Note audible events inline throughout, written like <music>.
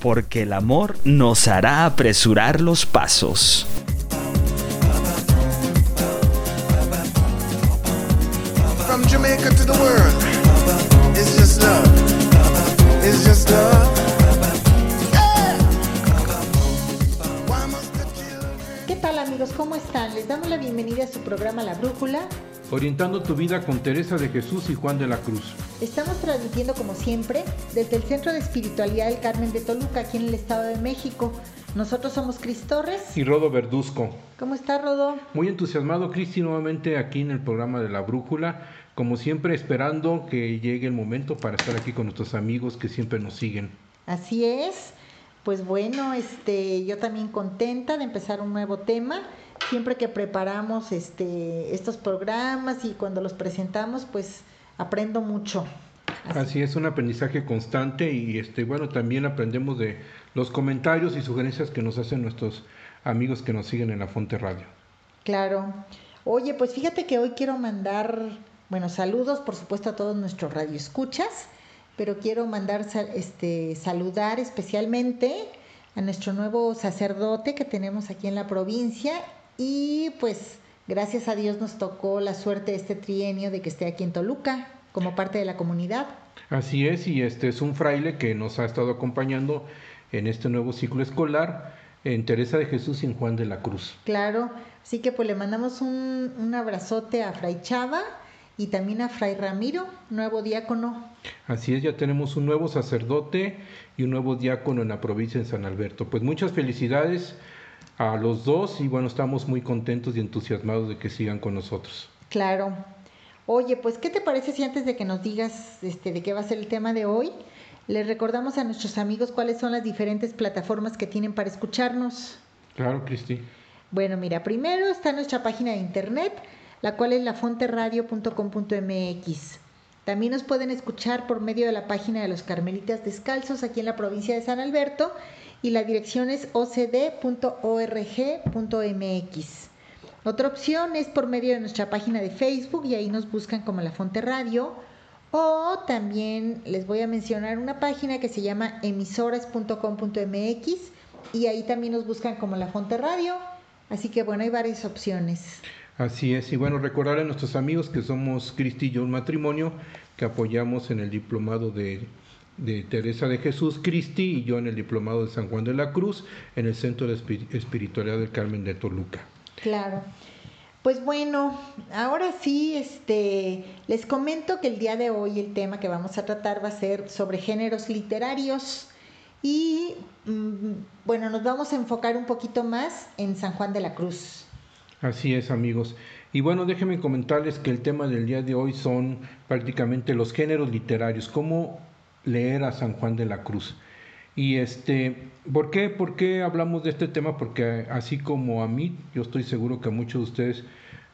Porque el amor nos hará apresurar los pasos. Programa La Brújula. Orientando tu vida con Teresa de Jesús y Juan de la Cruz. Estamos transmitiendo como siempre desde el Centro de Espiritualidad del Carmen de Toluca, aquí en el Estado de México. Nosotros somos Cris Torres. Y Rodo Verduzco. ¿Cómo está Rodo? Muy entusiasmado, Cristi, nuevamente aquí en el programa de La Brújula. Como siempre, esperando que llegue el momento para estar aquí con nuestros amigos que siempre nos siguen. Así es. Pues bueno, este, yo también contenta de empezar un nuevo tema. Siempre que preparamos este, estos programas y cuando los presentamos, pues aprendo mucho. Así es, un aprendizaje constante y este, bueno, también aprendemos de los comentarios y sugerencias que nos hacen nuestros amigos que nos siguen en la Fonte Radio. Claro. Oye, pues fíjate que hoy quiero mandar, bueno, saludos, por supuesto, a todos nuestros radioescuchas, pero quiero mandar, este, saludar especialmente a nuestro nuevo sacerdote que tenemos aquí en la provincia y pues gracias a Dios nos tocó la suerte de este trienio de que esté aquí en Toluca como parte de la comunidad. Así es, y este es un fraile que nos ha estado acompañando en este nuevo ciclo escolar en Teresa de Jesús y en Juan de la Cruz. Claro, así que pues le mandamos un, un abrazote a Fray Chava y también a Fray Ramiro, nuevo diácono. Así es, ya tenemos un nuevo sacerdote y un nuevo diácono en la provincia de San Alberto. Pues muchas felicidades a los dos y bueno, estamos muy contentos y entusiasmados de que sigan con nosotros. Claro. Oye, pues, ¿qué te parece si antes de que nos digas este, de qué va a ser el tema de hoy, les recordamos a nuestros amigos cuáles son las diferentes plataformas que tienen para escucharnos? Claro, Cristi. Bueno, mira, primero está nuestra página de internet, la cual es lafonterradio.com.mx. También nos pueden escuchar por medio de la página de los Carmelitas Descalzos aquí en la provincia de San Alberto y la dirección es ocd.org.mx. Otra opción es por medio de nuestra página de Facebook y ahí nos buscan como La Fonte Radio. O también les voy a mencionar una página que se llama emisoras.com.mx y ahí también nos buscan como La Fonte Radio. Así que bueno, hay varias opciones. Así es, y bueno, recordar a nuestros amigos que somos Cristi y un matrimonio, que apoyamos en el diplomado de, de Teresa de Jesús, Cristi y yo en el diplomado de San Juan de la Cruz, en el Centro de Espi- Espiritualidad del Carmen de Toluca. Claro. Pues bueno, ahora sí, este, les comento que el día de hoy el tema que vamos a tratar va a ser sobre géneros literarios y mm, bueno, nos vamos a enfocar un poquito más en San Juan de la Cruz. Así es, amigos. Y bueno, déjenme comentarles que el tema del día de hoy son prácticamente los géneros literarios, cómo leer a San Juan de la Cruz. Y este, ¿por qué, ¿por qué hablamos de este tema? Porque así como a mí, yo estoy seguro que a muchos de ustedes,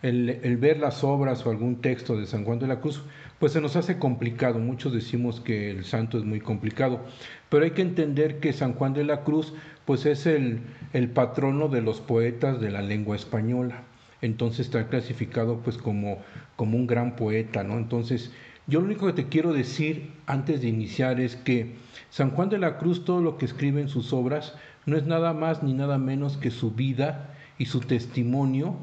el, el ver las obras o algún texto de San Juan de la Cruz, pues se nos hace complicado. Muchos decimos que el santo es muy complicado, pero hay que entender que San Juan de la Cruz, pues es el, el patrono de los poetas de la lengua española. Entonces está clasificado pues como, como un gran poeta, ¿no? Entonces, yo lo único que te quiero decir antes de iniciar es que San Juan de la Cruz, todo lo que escribe en sus obras, no es nada más ni nada menos que su vida y su testimonio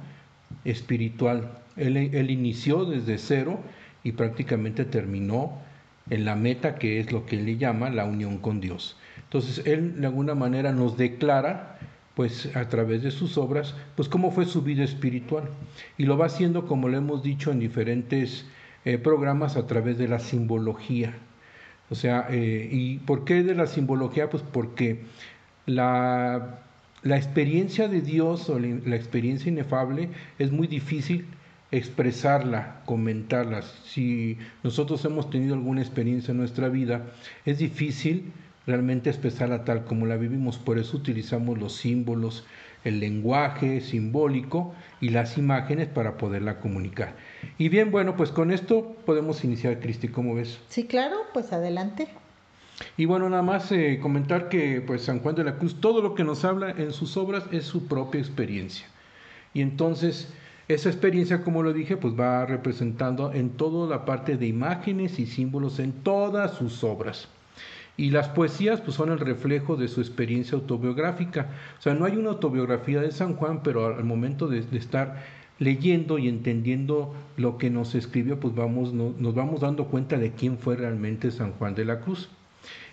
espiritual. Él, inició desde cero y prácticamente terminó en la meta que es lo que él le llama la unión con Dios. Entonces, él de alguna manera nos declara pues a través de sus obras, pues cómo fue su vida espiritual. Y lo va haciendo, como lo hemos dicho en diferentes eh, programas, a través de la simbología. O sea, eh, ¿y por qué de la simbología? Pues porque la, la experiencia de Dios o la, la experiencia inefable es muy difícil expresarla, comentarla. Si nosotros hemos tenido alguna experiencia en nuestra vida, es difícil realmente expresarla tal como la vivimos. Por eso utilizamos los símbolos, el lenguaje simbólico y las imágenes para poderla comunicar. Y bien, bueno, pues con esto podemos iniciar, Cristi, ¿cómo ves? Sí, claro, pues adelante. Y bueno, nada más eh, comentar que pues San Juan de la Cruz, todo lo que nos habla en sus obras es su propia experiencia. Y entonces, esa experiencia, como lo dije, pues va representando en toda la parte de imágenes y símbolos en todas sus obras. Y las poesías pues son el reflejo de su experiencia autobiográfica. O sea, no hay una autobiografía de San Juan, pero al momento de, estar leyendo y entendiendo lo que nos escribió, pues vamos, nos vamos dando cuenta de quién fue realmente San Juan de la Cruz.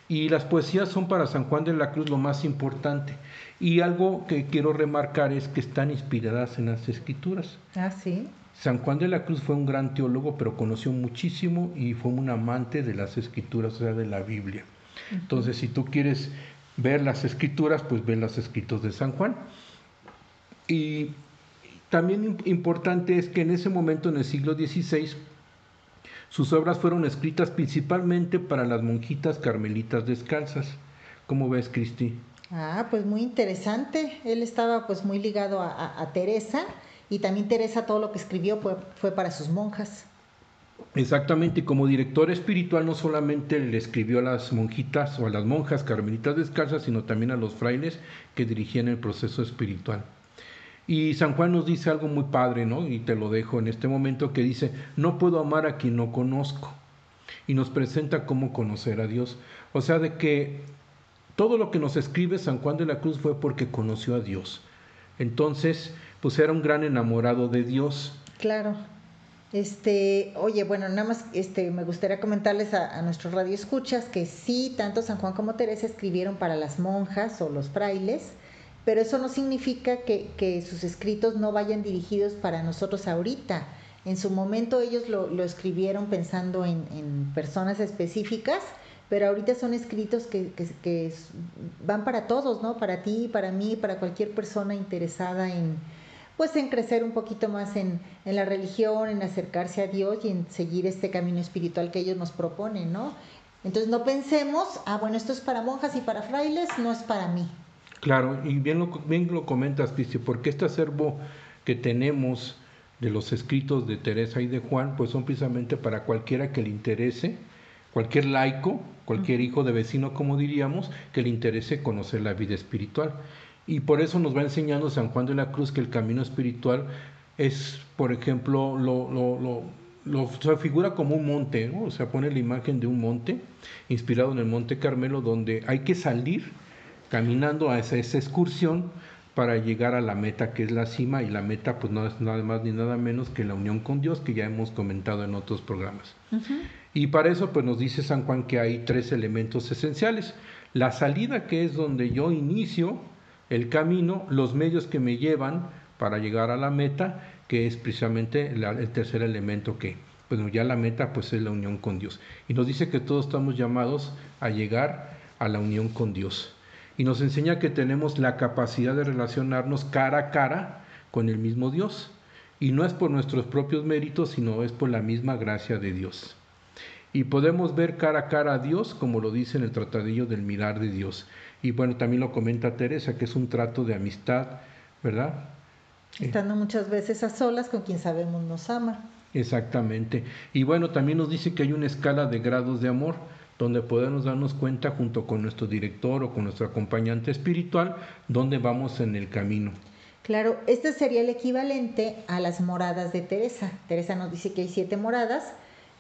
Y las poesías son para San Juan de la Cruz lo más importante. Y algo que quiero remarcar es que están inspiradas en las escrituras. Ah, sí. San Juan de la Cruz fue un gran teólogo, pero conoció muchísimo y fue un amante de las escrituras, o sea, de la Biblia. Entonces, si tú quieres ver las escrituras, pues ve los escritos de San Juan. Y también importante es que en ese momento, en el siglo XVI, sus obras fueron escritas principalmente para las monjitas carmelitas descalzas. ¿Cómo ves, Cristi? Ah, pues muy interesante. Él estaba pues muy ligado a, Teresa y también Teresa todo lo que escribió fue, para sus monjas. Exactamente, como director espiritual no solamente le escribió a las monjitas o a las monjas carmelitas descalzas, sino también a los frailes que dirigían el proceso espiritual. Y San Juan nos dice algo muy padre, ¿no? Y te lo dejo en este momento, que dice, no puedo amar a quien no conozco. Y nos presenta cómo conocer a Dios. O sea, de que todo lo que nos escribe San Juan de la Cruz fue porque conoció a Dios. Entonces, pues era un gran enamorado de Dios. Claro. Este, oye, bueno, nada más este, me gustaría comentarles a, a nuestros radioescuchas que sí, tanto San Juan como Teresa escribieron para las monjas o los frailes, pero eso no significa que, sus escritos no vayan dirigidos para nosotros ahorita. En su momento ellos lo, escribieron pensando en, personas específicas, pero ahorita son escritos que, van para todos, ¿no? Para ti, para mí, para cualquier persona interesada en, pues en crecer un poquito más en, en, la religión, en acercarse a Dios y en seguir este camino espiritual que ellos nos proponen, ¿no? Entonces no pensemos, ah, bueno, esto es para monjas y para frailes, no es para mí. Claro, y bien lo, bien lo comentas, Cristi, porque este acervo que tenemos de los escritos de Teresa y de Juan, pues son precisamente para cualquiera que le interese, cualquier laico, cualquier hijo de vecino, como diríamos, que le interese conocer la vida espiritual. Y por eso nos va enseñando San Juan de la Cruz que el camino espiritual es, por ejemplo, lo, lo, lo, se figura como un monte, o sea, pone la imagen de un monte, inspirado en el Monte Carmelo, donde hay que salir caminando a esa, excursión para llegar a la meta que es la cima y la meta pues no es nada más ni nada menos que la unión con Dios que ya hemos comentado en otros programas. Y para eso pues nos dice San Juan que hay tres elementos esenciales. La salida que es donde yo inicio el camino, los medios que me llevan para llegar a la meta, que es precisamente el tercer elemento que, bueno, ya la meta pues es la unión con Dios. Y nos dice que todos estamos llamados a llegar a la unión con Dios y nos enseña que tenemos la capacidad de relacionarnos cara a cara con el mismo Dios. Y no es por nuestros propios méritos, sino es por la misma gracia de Dios. Y podemos ver cara a cara a Dios, como lo dice en el tratadillo del mirar de Dios. Y bueno, también lo comenta Teresa, que es un trato de amistad, ¿verdad? Estando muchas veces a solas con quien sabemos nos ama. Exactamente. Y bueno, también nos dice que hay una escala de grados de amor donde podemos darnos cuenta junto con nuestro director o con nuestro acompañante espiritual dónde vamos en el camino. Claro, este sería el equivalente a las moradas de Teresa. Teresa nos dice que hay siete moradas,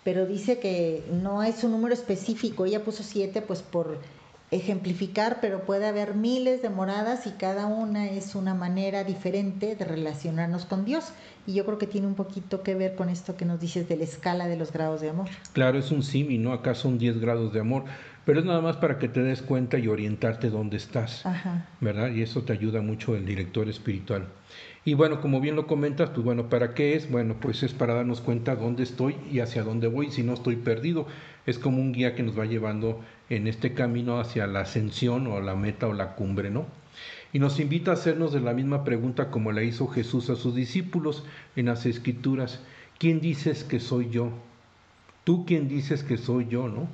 pero dice que no es un número específico. Ella puso siete pues por ejemplificar, pero puede haber miles de moradas y cada una es una manera diferente de relacionarnos con Dios. Y yo creo que tiene un poquito que ver con esto que nos dices de la escala de los grados de amor. Claro, es un simi, ¿no? Acá son 10 grados de amor, pero es nada más para que te des cuenta y orientarte dónde estás, ¿verdad? Y eso te ayuda mucho el director espiritual. Y bueno, como bien lo comentas, pues bueno, ¿para qué es? Bueno, pues es para darnos cuenta dónde estoy y hacia dónde voy, si no estoy perdido. Es como un guía que nos va llevando en este camino hacia la ascensión o la meta o la cumbre, ¿no? Y nos invita a hacernos de la misma pregunta como la hizo Jesús a sus discípulos en las escrituras. ¿Quién dices que soy yo? ¿Tú quién dices que soy yo, no?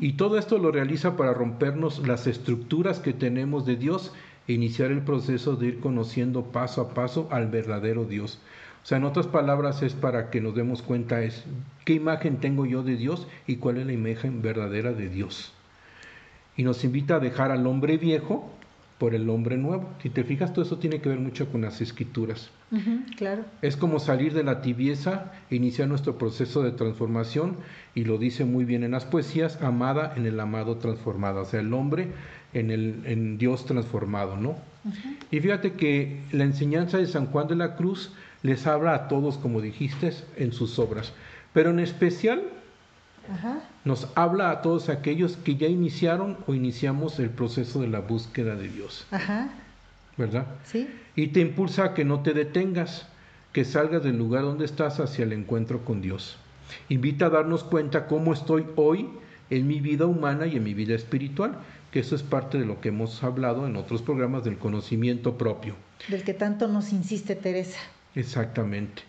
Y todo esto lo realiza para rompernos las estructuras que tenemos de Dios e iniciar el proceso de ir conociendo paso a paso al verdadero Dios. O sea, en otras palabras es para que nos demos cuenta es qué imagen tengo yo de Dios y cuál es la imagen verdadera de Dios. Y nos invita a dejar al hombre viejo por el hombre nuevo. Si te fijas, todo eso tiene que ver mucho con las escrituras. claro. Es como salir de la tibieza e iniciar nuestro proceso de transformación, y lo dice muy bien en las poesías, amada en el amado transformado, o sea, el hombre en, el, en Dios transformado, ¿no? Y fíjate que la enseñanza de San Juan de la Cruz les habla a todos, como dijiste, en sus obras, pero en especial nos habla a todos aquellos que ya iniciaron o iniciamos el proceso de la búsqueda de Dios. Ajá. ¿Verdad? Sí. Y te impulsa a que no te detengas, que salgas del lugar donde estás hacia el encuentro con Dios. Invita a darnos cuenta cómo estoy hoy en mi vida humana y en mi vida espiritual, que eso es parte de lo que hemos hablado en otros programas del conocimiento propio. Del que tanto nos insiste Teresa. Exactamente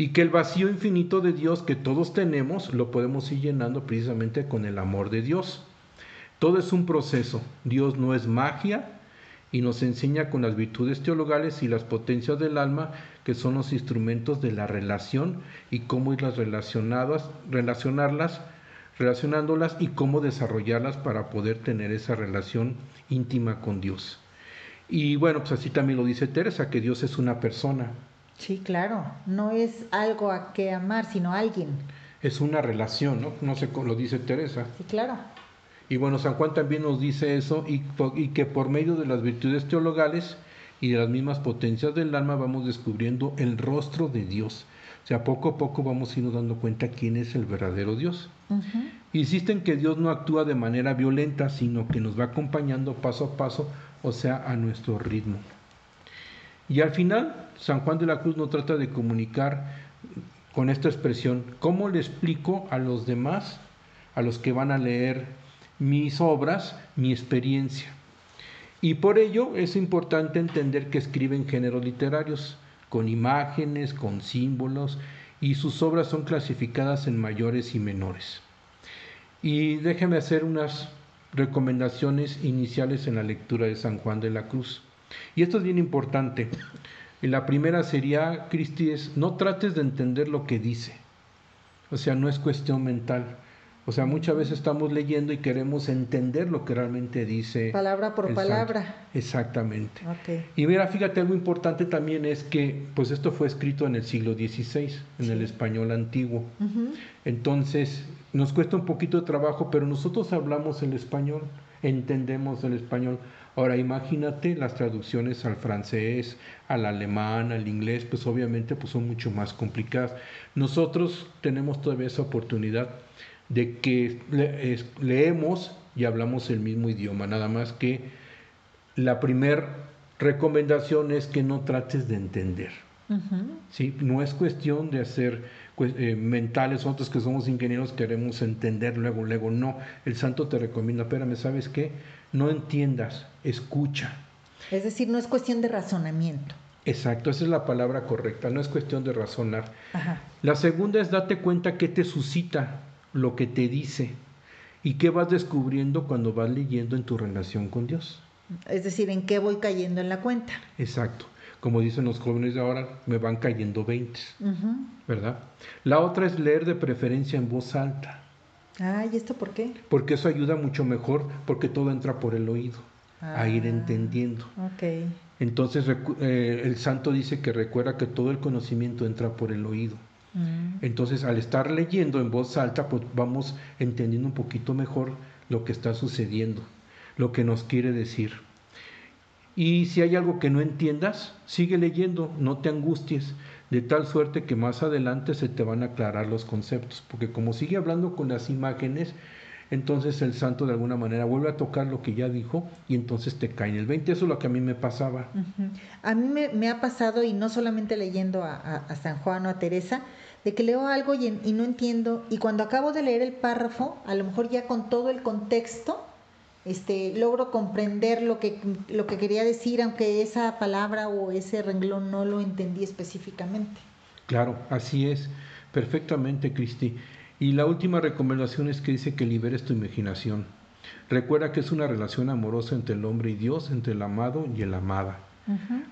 y que el vacío infinito de Dios que todos tenemos lo podemos ir llenando precisamente con el amor de Dios. Todo es un proceso, Dios no es magia y nos enseña con las virtudes teologales y las potencias del alma que son los instrumentos de la relación y cómo irlas relacionadas, relacionarlas, relacionándolas y cómo desarrollarlas para poder tener esa relación íntima con Dios. Y bueno, pues así también lo dice Teresa, que Dios es una persona, Sí, claro, no es algo a que amar, sino alguien. Es una relación, ¿no? No sé, lo dice Teresa. Sí, claro. Y bueno, San Juan también nos dice eso y, y que por medio de las virtudes teologales y de las mismas potencias del alma vamos descubriendo el rostro de Dios. O sea, poco a poco vamos a irnos dando cuenta quién es el verdadero Dios. Insisten que Dios no actúa de manera violenta, sino que nos va acompañando paso a paso, o sea, a nuestro ritmo. Y al final, San Juan de la Cruz no trata de comunicar con esta expresión, ¿cómo le explico a los demás, a los que van a leer mis obras, mi experiencia? Y por ello es importante entender que escribe en géneros literarios, con imágenes, con símbolos, y sus obras son clasificadas en mayores y menores. Y déjeme hacer unas recomendaciones iniciales en la lectura de San Juan de la Cruz. Y esto es bien importante. La primera sería, Cristi, es no trates de entender lo que dice. O sea, no es cuestión mental. O sea, muchas veces estamos leyendo y queremos entender lo que realmente dice. Palabra por palabra. Exactamente. Y mira, fíjate, algo importante también es que, pues esto fue escrito en el siglo XVI, en el español antiguo. Entonces, nos cuesta un poquito de trabajo, pero nosotros hablamos el español, entendemos el español. Ahora imagínate las traducciones al francés, al alemán, al inglés, pues obviamente pues son mucho más complicadas. Nosotros tenemos todavía esa oportunidad de que leemos y hablamos el mismo idioma, nada más que la primera recomendación es que no trates de entender. ¿sí? No es cuestión de hacer eh, mentales, nosotros que somos ingenieros queremos entender luego, luego, no. El santo te recomienda, espérame, ¿sabes qué? no entiendas, escucha. Es decir, no es cuestión de razonamiento. Exacto, esa es la palabra correcta, no es cuestión de razonar. La segunda es date cuenta qué te suscita lo que te dice y qué vas descubriendo cuando vas leyendo en tu relación con Dios. Es decir, en qué voy cayendo en la cuenta. Exacto. Como dicen los jóvenes de ahora, me van cayendo 20, ¿verdad? La otra es leer de preferencia en voz alta. Ah, ¿y esto por qué? Porque eso ayuda mucho mejor, porque todo entra por el oído, a ir ah, entendiendo. Ok. Entonces eh, el santo dice que recuerda que todo el conocimiento entra por el oído. Mm. Entonces al estar leyendo en voz alta, pues vamos entendiendo un poquito mejor lo que está sucediendo, lo que nos quiere decir. Y si hay algo que no entiendas, sigue leyendo, no te angusties de tal suerte que más adelante se te van a aclarar los conceptos, porque como sigue hablando con las imágenes, entonces el santo de alguna manera vuelve a tocar lo que ya dijo y entonces te cae en el 20. Eso es lo que a mí me pasaba. A mí me, ha pasado, y no solamente leyendo a, San Juan o a Teresa, de que leo algo y, y, no entiendo, y cuando acabo de leer el párrafo, a lo mejor ya con todo el contexto, este, logro comprender lo que, lo que quería decir, aunque esa palabra o ese renglón no lo entendí específicamente. Claro, así es, perfectamente, Cristi. Y la última recomendación es que dice que liberes tu imaginación. Recuerda que es una relación amorosa entre el hombre y Dios, entre el amado y el amada.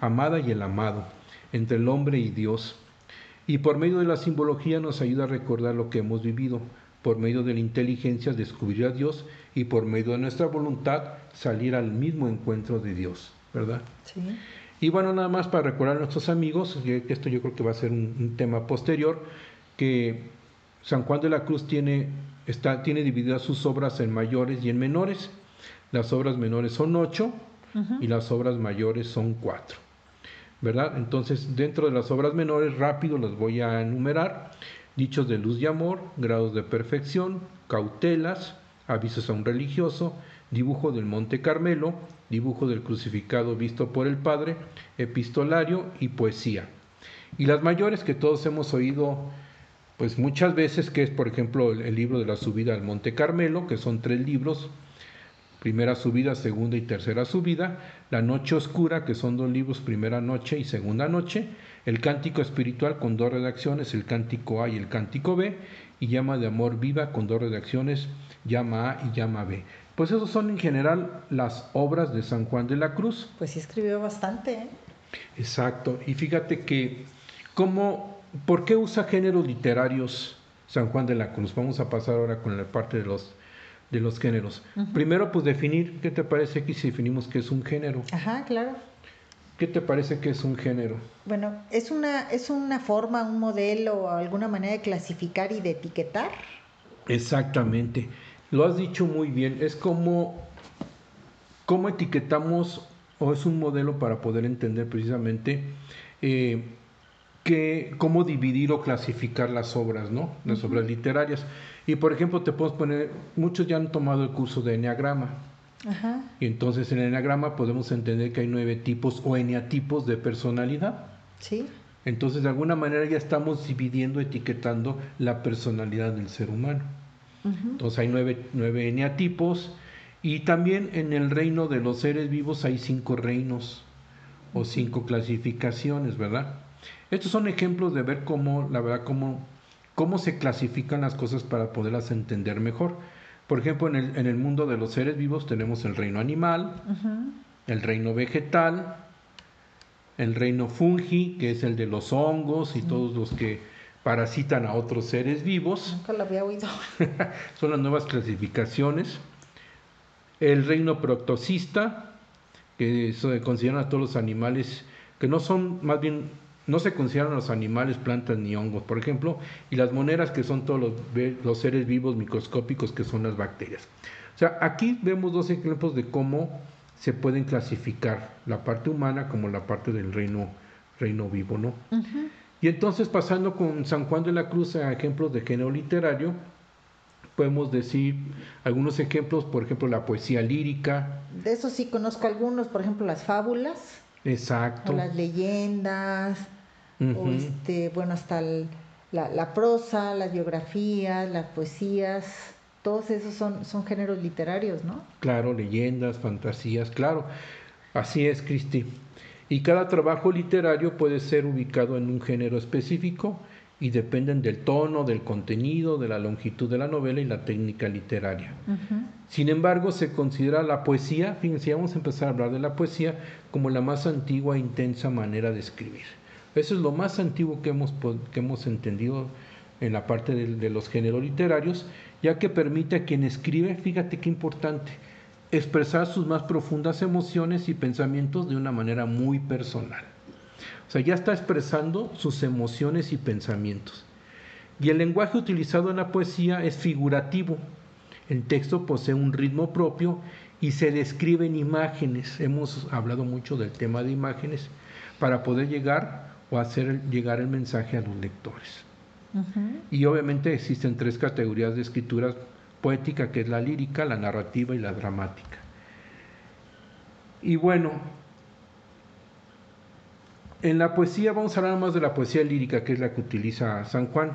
Amada y el amado, entre el hombre y Dios. Y por medio de la simbología nos ayuda a recordar lo que hemos vivido, por medio de la inteligencia descubrir a Dios y por medio de nuestra voluntad salir al mismo encuentro de Dios, ¿verdad? Sí. Y bueno, nada más para recordar a nuestros amigos, que esto yo creo que va a ser un, un tema posterior, que San Juan de la Cruz tiene, está, tiene divididas sus obras en mayores y en menores. Las obras menores son ocho y las obras mayores son cuatro. ¿Verdad? Entonces, dentro de las obras menores, rápido las voy a enumerar. Dichos de luz y amor, grados de perfección, cautelas, avisos a un religioso, dibujo del Monte Carmelo, dibujo del crucificado visto por el Padre, epistolario y poesía. Y las mayores que todos hemos oído pues muchas veces, que es por ejemplo el, el libro de la subida al Monte Carmelo, que son tres libros, primera subida, segunda y tercera subida, La Noche Oscura, que son dos libros, primera noche y segunda noche, el Cántico Espiritual con dos redacciones, el Cántico A y el Cántico B, y Llama de Amor Viva con dos redacciones, Llama A y Llama B. Pues esos son en general las obras de San Juan de la Cruz. Pues sí escribió bastante, ¿eh? Exacto. Y fíjate que, ¿cómo, ¿por qué usa géneros literarios San Juan de la Cruz? Vamos a pasar ahora con la parte de los, de los géneros. Primero, pues definir, ¿qué te parece aquí si definimos qué es un género? Ajá, claro. ¿Qué te parece que es un género? Bueno, es una, es una forma, un modelo o alguna manera de clasificar y de etiquetar. Exactamente. Lo has dicho muy bien. Es como cómo etiquetamos o es un modelo para poder entender precisamente eh, que, cómo dividir o clasificar las obras, ¿no? Las obras literarias. Y por ejemplo, te puedo poner, muchos ya han tomado el curso de Enneagrama. Ajá. Y entonces en el Enneagrama podemos entender que hay nueve tipos o eneatipos de personalidad. Sí. Entonces de alguna manera ya estamos dividiendo, etiquetando la personalidad del ser humano. Entonces hay nueve, nueve eneatipos y también en el reino de los seres vivos hay cinco reinos o cinco clasificaciones, ¿verdad? Estos son ejemplos de ver cómo, la verdad, cómo, cómo se clasifican las cosas para poderlas entender mejor. Por ejemplo, en el, en el mundo de los seres vivos tenemos el reino animal, el reino vegetal, el reino fungi, que es el de los hongos y todos los que parasitan a otros seres vivos. Nunca lo había oído. <laughs> Son las nuevas clasificaciones. El reino proctocista, que se consideran a todos los animales, que no son, más bien, no se consideran los animales, plantas ni hongos, por ejemplo, y las moneras, que son todos los, seres vivos microscópicos, que son las bacterias. O sea, aquí vemos dos ejemplos de cómo se pueden clasificar la parte humana como la parte del reino, reino vivo, ¿no? Y entonces pasando con San Juan de la Cruz a ejemplos de género literario, podemos decir algunos ejemplos, por ejemplo, la poesía lírica, De eso sí conozco algunos, por ejemplo, las fábulas, exacto. o las leyendas, o este, bueno, hasta el- la, la prosa, las biografías, las poesías, todos esos son, son géneros literarios, ¿no? Claro, leyendas, fantasías, claro. Así es, Cristi. Y cada trabajo literario puede ser ubicado en un género específico y dependen del tono, del contenido, de la longitud de la novela y la técnica literaria. Sin embargo, se considera la poesía, fíjense, vamos a empezar a hablar de la poesía como la más antigua e intensa manera de escribir. Eso es lo más antiguo que hemos, que hemos entendido en la parte de, de los géneros literarios, ya que permite a quien escribe, fíjate qué importante, expresar sus más profundas emociones y pensamientos de una manera muy personal. O sea, ya está expresando sus emociones y pensamientos. Y el lenguaje utilizado en la poesía es figurativo. El texto posee un ritmo propio y se describen imágenes. Hemos hablado mucho del tema de imágenes para poder llegar o hacer llegar el mensaje a los lectores. Y obviamente existen tres categorías de escritura poética, que es la lírica, la narrativa y la dramática. Y bueno, en la poesía vamos a hablar más de la poesía lírica, que es la que utiliza San Juan.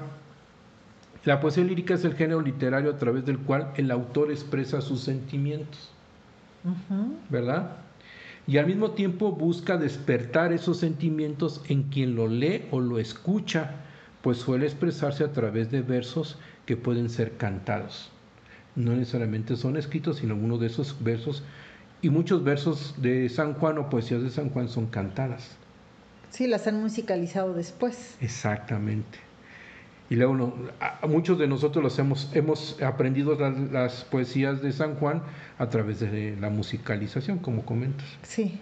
La poesía lírica es el género literario a través del cual el autor expresa sus sentimientos, ¿verdad? Y al mismo tiempo busca despertar esos sentimientos en quien lo lee o lo escucha pues suele expresarse a través de versos que pueden ser cantados. No necesariamente son escritos, sino uno de esos versos, y muchos versos de San Juan o poesías de San Juan son cantadas. Sí, las han musicalizado después. Exactamente. Y luego no, a, muchos de nosotros los hemos, hemos aprendido las, las, poesías de San Juan a través de la musicalización, como comentas. Sí.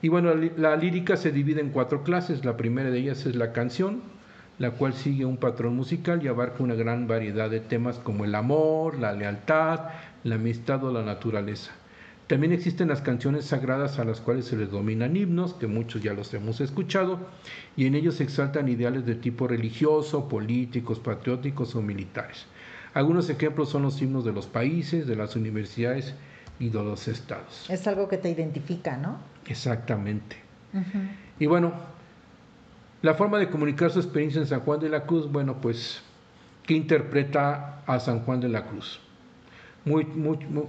Y bueno, la, la lírica se divide en cuatro clases. La primera de ellas es la canción, la cual sigue un patrón musical y abarca una gran variedad de temas como el amor, la lealtad, la amistad o la naturaleza. También existen las canciones sagradas a las cuales se les dominan himnos, que muchos ya los hemos escuchado, y en ellos se exaltan ideales de tipo religioso, políticos, patrióticos o militares. Algunos ejemplos son los himnos de los países, de las universidades y de los estados. Es algo que te identifica, ¿no? Exactamente. Uh -huh. Y bueno, la forma de comunicar su experiencia en San Juan de la Cruz, bueno, pues, ¿qué interpreta a San Juan de la Cruz? Muy, muy, muy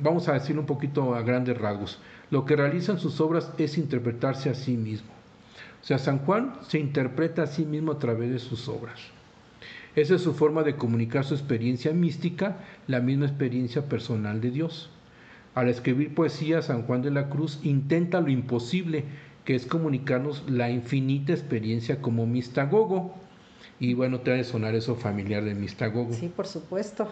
vamos a decir un poquito a grandes rasgos, lo que realiza en sus obras es interpretarse a sí mismo. O sea, San Juan se interpreta a sí mismo a través de sus obras. Esa es su forma de comunicar su experiencia mística, la misma experiencia personal de Dios. Al escribir poesía, San Juan de la Cruz intenta lo imposible, que es comunicarnos la infinita experiencia como mistagogo. Y bueno, te ha de sonar eso familiar de mistagogo. Sí, por supuesto.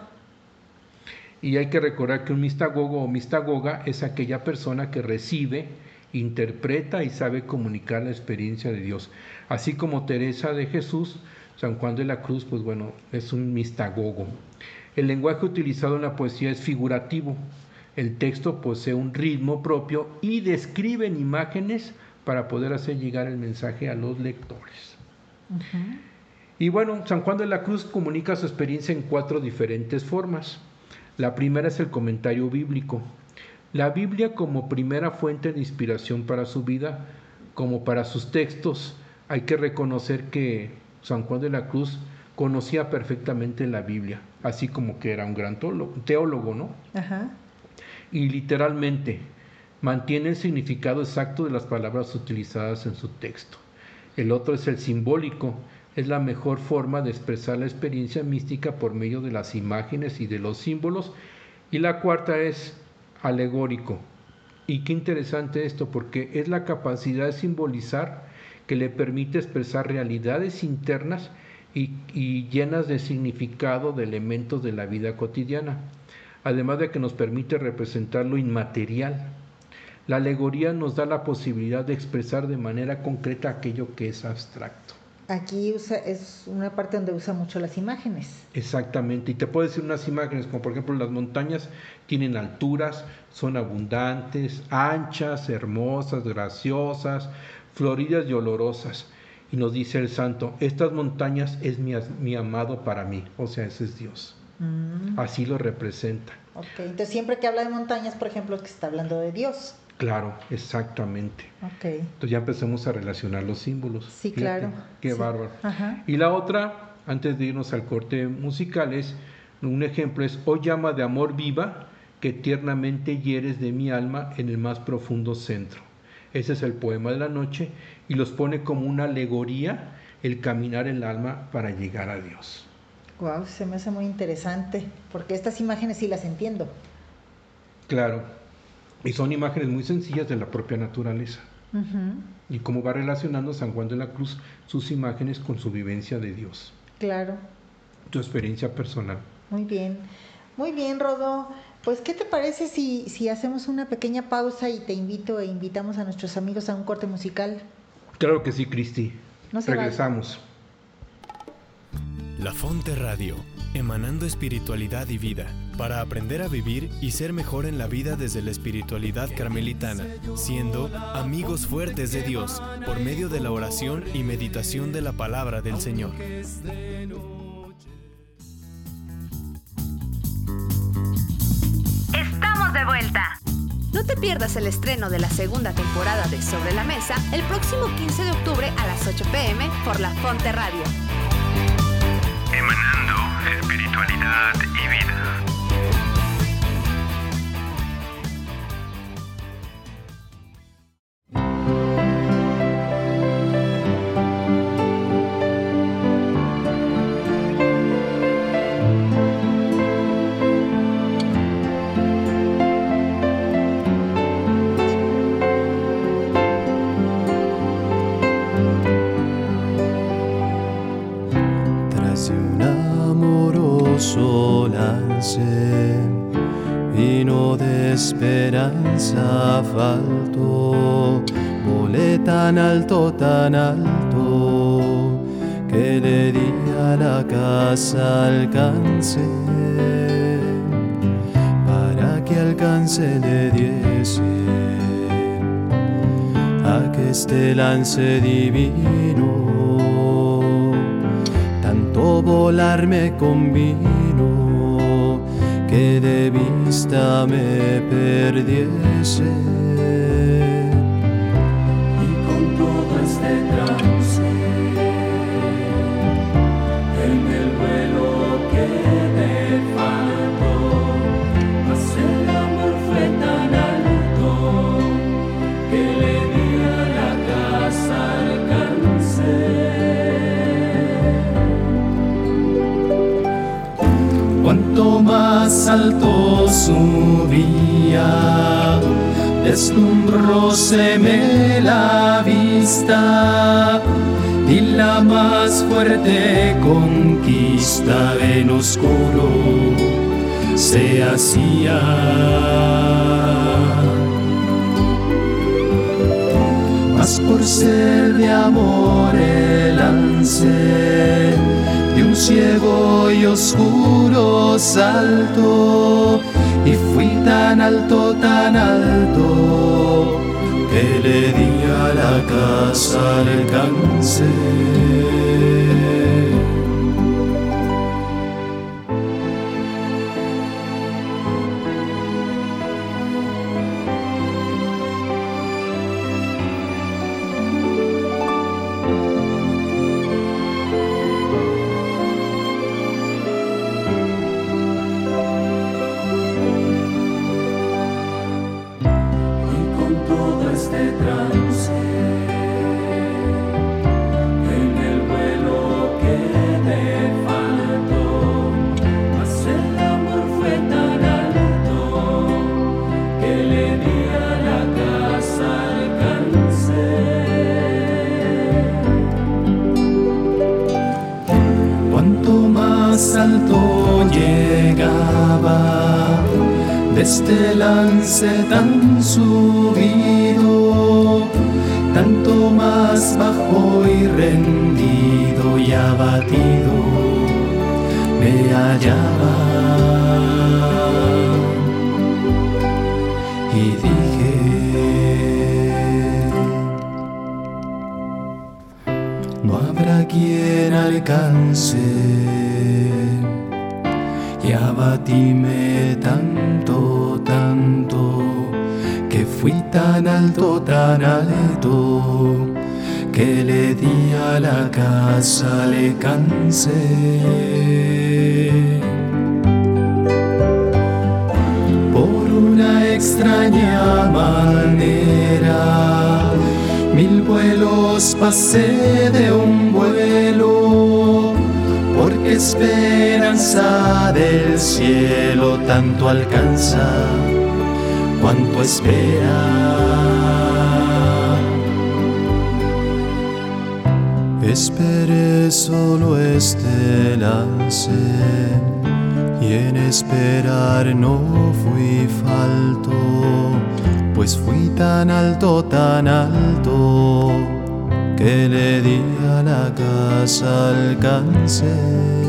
Y hay que recordar que un mistagogo o mistagoga es aquella persona que recibe, interpreta y sabe comunicar la experiencia de Dios. Así como Teresa de Jesús, San Juan de la Cruz, pues bueno, es un mistagogo. El lenguaje utilizado en la poesía es figurativo. El texto posee un ritmo propio y describe en imágenes para poder hacer llegar el mensaje a los lectores. Uh -huh. Y bueno, San Juan de la Cruz comunica su experiencia en cuatro diferentes formas. La primera es el comentario bíblico. La Biblia como primera fuente de inspiración para su vida, como para sus textos, hay que reconocer que San Juan de la Cruz conocía perfectamente la Biblia, así como que era un gran teólogo, ¿no? Ajá. Y literalmente mantiene el significado exacto de las palabras utilizadas en su texto. El otro es el simbólico, es la mejor forma de expresar la experiencia mística por medio de las imágenes y de los símbolos. Y la cuarta es alegórico. Y qué interesante esto, porque es la capacidad de simbolizar que le permite expresar realidades internas y, y llenas de significado de elementos de la vida cotidiana, además de que nos permite representar lo inmaterial. La alegoría nos da la posibilidad de expresar de manera concreta aquello que es abstracto. Aquí usa, es una parte donde usa mucho las imágenes. Exactamente, y te puedo decir unas imágenes, como por ejemplo las montañas tienen alturas, son abundantes, anchas, hermosas, graciosas, floridas y olorosas. Y nos dice el santo, estas montañas es mi, mi amado para mí, o sea, ese es Dios. Mm. Así lo representa. Ok, entonces siempre que habla de montañas, por ejemplo, que está hablando de Dios. Claro, exactamente. Okay. Entonces ya empezamos a relacionar los símbolos. Sí, Fíjate, claro. Qué sí. bárbaro. Ajá. Y la otra, antes de irnos al corte musical, es un ejemplo es, oh llama de amor viva que tiernamente hieres de mi alma en el más profundo centro. Ese es el poema de la noche y los pone como una alegoría el caminar el alma para llegar a Dios. Wow, se me hace muy interesante, porque estas imágenes sí las entiendo. Claro, y son imágenes muy sencillas de la propia naturaleza. Uh -huh. Y cómo va relacionando San Juan de la Cruz sus imágenes con su vivencia de Dios. Claro. Tu experiencia personal. Muy bien. Muy bien, Rodo. Pues, ¿qué te parece si, si hacemos una pequeña pausa y te invito e invitamos a nuestros amigos a un corte musical? Claro que sí, Cristi. No Regresamos. La Fonte Radio, emanando espiritualidad y vida, para aprender a vivir y ser mejor en la vida desde la espiritualidad carmelitana, siendo amigos fuertes de Dios por medio de la oración y meditación de la palabra del Señor. Estamos de vuelta. No te pierdas el estreno de la segunda temporada de Sobre la Mesa el próximo 15 de octubre a las 8 pm por La Fonte Radio. Emanando espiritualidad y vida. Tan alto, tan alto, que le di a la casa alcance, para que alcance le diese a que este lance divino, tanto volar me convino, que de vista me perdiese. Todo este trance, en el vuelo que me faltó, mas el amor fue tan alto que le di a la casa alcance. Cuanto más alto subía, deslumbróseme la vista y la más fuerte conquista en oscuro se hacía. Mas por ser de amor el lance de un ciego y oscuro salto y fui tan alto, tan alto que le di a la casa alcance. Alto llegaba de este lance tan subido, tanto más bajo y rendido y abatido me hallaba. Alcance y abatíme tanto, tanto, que fui tan alto, tan alto, que le di a la casa, le cansé. Por una extraña manera, mil vuelos pasé de un vuelo esperanza del cielo tanto alcanza cuanto espera. Esperé solo este lance y en esperar no fui falto, pues fui tan alto, tan alto que le di la casa alcance.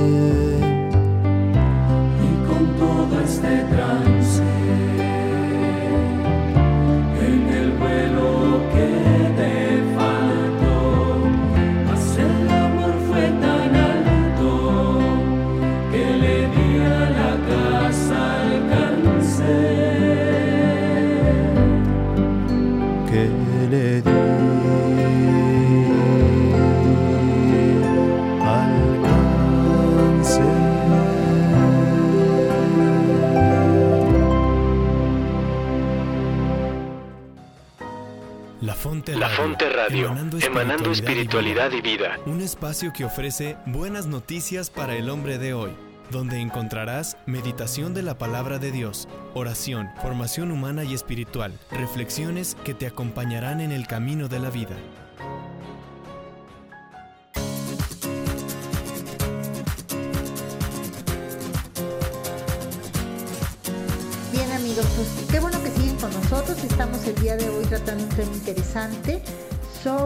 Radio, emanando espiritualidad y vida. Un espacio que ofrece buenas noticias para el hombre de hoy, donde encontrarás meditación de la palabra de Dios, oración, formación humana y espiritual, reflexiones que te acompañarán en el camino de la vida.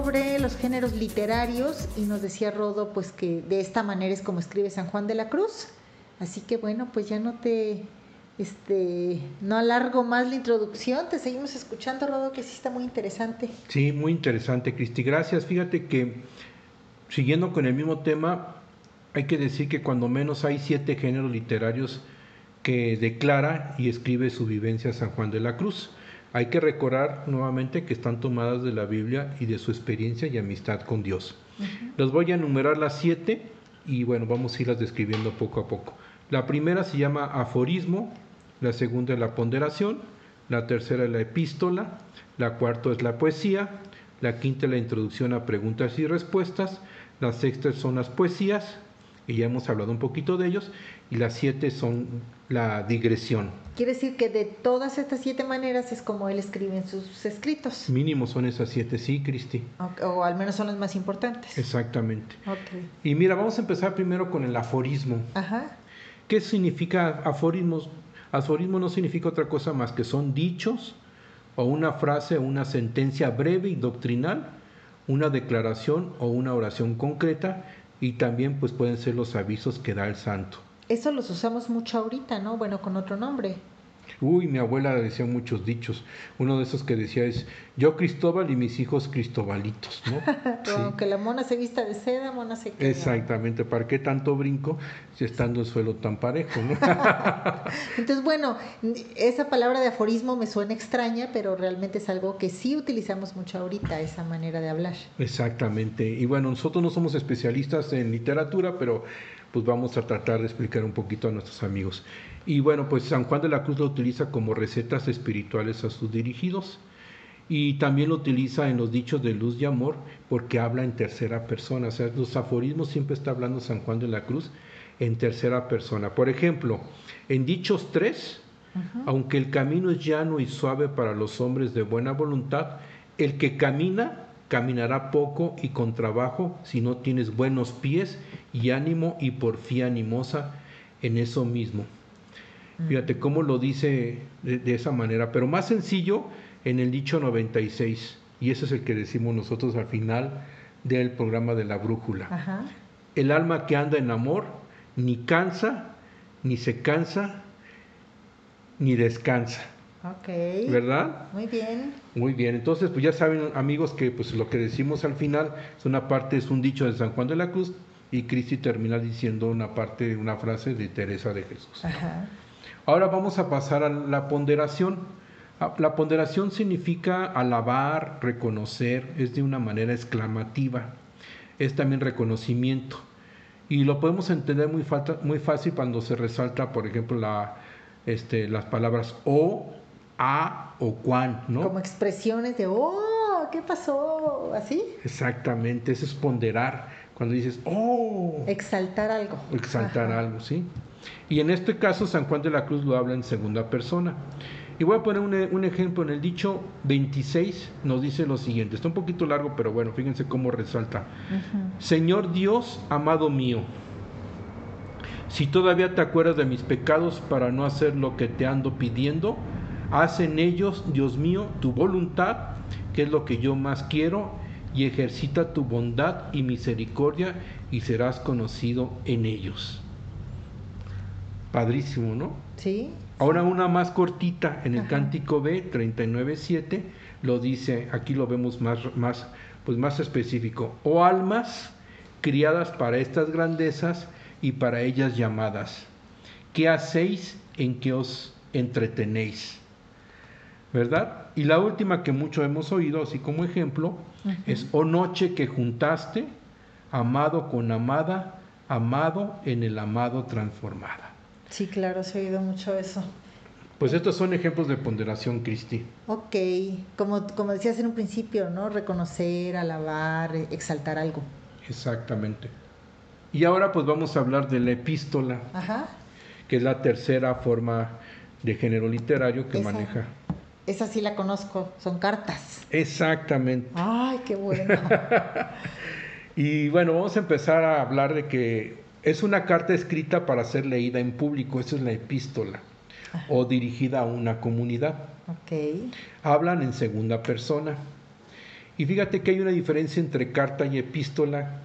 Sobre los géneros literarios y nos decía Rodo pues que de esta manera es como escribe San Juan de la Cruz. Así que bueno, pues ya no te este no alargo más la introducción, te seguimos escuchando Rodo que sí está muy interesante. Sí, muy interesante, Cristi. Gracias. Fíjate que siguiendo con el mismo tema, hay que decir que cuando menos hay siete géneros literarios que declara y escribe su vivencia San Juan de la Cruz. Hay que recordar nuevamente que están tomadas de la Biblia y de su experiencia y amistad con Dios. Los voy a enumerar las siete y bueno, vamos a irlas describiendo poco a poco. La primera se llama aforismo, la segunda es la ponderación, la tercera es la epístola, la cuarta es la poesía, la quinta es la introducción a preguntas y respuestas, la sexta son las poesías, y ya hemos hablado un poquito de ellos, y las siete son la digresión. Quiere decir que de todas estas siete maneras es como él escribe en sus escritos. Mínimo son esas siete, sí, Cristi. O, o al menos son las más importantes. Exactamente. Y mira, vamos a empezar primero con el aforismo. Ajá. ¿Qué significa aforismos? Aforismo no significa otra cosa más que son dichos o una frase o una sentencia breve y doctrinal, una declaración o una oración concreta y también pues pueden ser los avisos que da el santo. Eso los usamos mucho ahorita, ¿no? Bueno, con otro nombre. Uy, mi abuela decía muchos dichos. Uno de esos que decía es, yo Cristóbal y mis hijos Cristobalitos, ¿no? <laughs> Sí. Aunque la mona se vista de seda, mona se queda. Exactamente, ¿para qué tanto brinco si estando el suelo tan parejo, no? <laughs> Entonces, bueno, esa palabra de aforismo me suena extraña, pero realmente es algo que sí utilizamos mucho ahorita, esa manera de hablar. Exactamente. Y bueno, nosotros no somos especialistas en literatura, pero pues vamos a tratar de explicar un poquito a nuestros amigos. Y bueno, pues San Juan de la Cruz lo utiliza como recetas espirituales a sus dirigidos y también lo utiliza en los dichos de luz y amor porque habla en tercera persona. O sea, los aforismos siempre está hablando San Juan de la Cruz en tercera persona. Por ejemplo, en dichos 3, aunque el camino es llano y suave para los hombres de buena voluntad, el que camina caminará poco y con trabajo si no tienes buenos pies y ánimo y porfía animosa en eso mismo. Fíjate cómo lo dice de, de, esa manera, pero más sencillo en el dicho 96, y ese es el que decimos nosotros al final del programa de la brújula. Ajá. El alma que anda en amor ni cansa, ni se cansa, ni descansa. Ok. ¿Verdad? Muy bien. Muy bien, entonces pues ya saben amigos que pues lo que decimos al final es una parte, es un dicho de San Juan de la Cruz y Cristi termina diciendo una parte, una frase de Teresa de Jesús. Ajá. Ahora vamos a pasar a la ponderación. Ah, La ponderación significa alabar, reconocer, es de una manera exclamativa, es también reconocimiento. Y lo podemos entender muy, fácil cuando se resalta, por ejemplo, la, este, las palabras o, a o cuán, ¿no? Como expresiones de, oh, ¿qué pasó? ¿Así? Exactamente, eso es ponderar. Cuando dices, oh, Exaltar algo. exaltar Ajá. algo, ¿sí? Y en este caso San Juan de la Cruz lo habla en segunda persona. Y voy a poner un, un ejemplo en el dicho 26, nos dice lo siguiente, está un poquito largo, pero bueno, fíjense cómo resalta. Señor Dios, amado mío, si todavía te acuerdas de mis pecados para no hacer lo que te ando pidiendo, haz en ellos, Dios mío, tu voluntad, que es lo que yo más quiero, y ejercita tu bondad y misericordia y serás conocido en ellos. Padrísimo, ¿no? Sí. Ahora una más cortita en el Ajá. cántico B 39.7 lo dice, aquí lo vemos más, más, pues más específico. Oh almas criadas para estas grandezas y para ellas llamadas, ¿qué hacéis en que os entretenéis? ¿Verdad? Y la última que mucho hemos oído, así como ejemplo, es, oh noche que juntaste, amado con amada, amado en el amado transformada. Sí, claro, se ha oído mucho eso. Pues estos son ejemplos de ponderación, Cristi. Ok, como, como decías en un principio, ¿no? Reconocer, alabar, exaltar algo. Exactamente. Y ahora pues vamos a hablar de la epístola, Ajá. que es la tercera forma de género literario que Esa. maneja. Esa sí la conozco, son cartas. Exactamente. Ay, qué bueno. <laughs> Y bueno, vamos a empezar a hablar de que es una carta escrita para ser leída en público, esa es la epístola. o dirigida a una comunidad. Ok. Hablan en segunda persona. Y fíjate que hay una diferencia entre carta y epístola,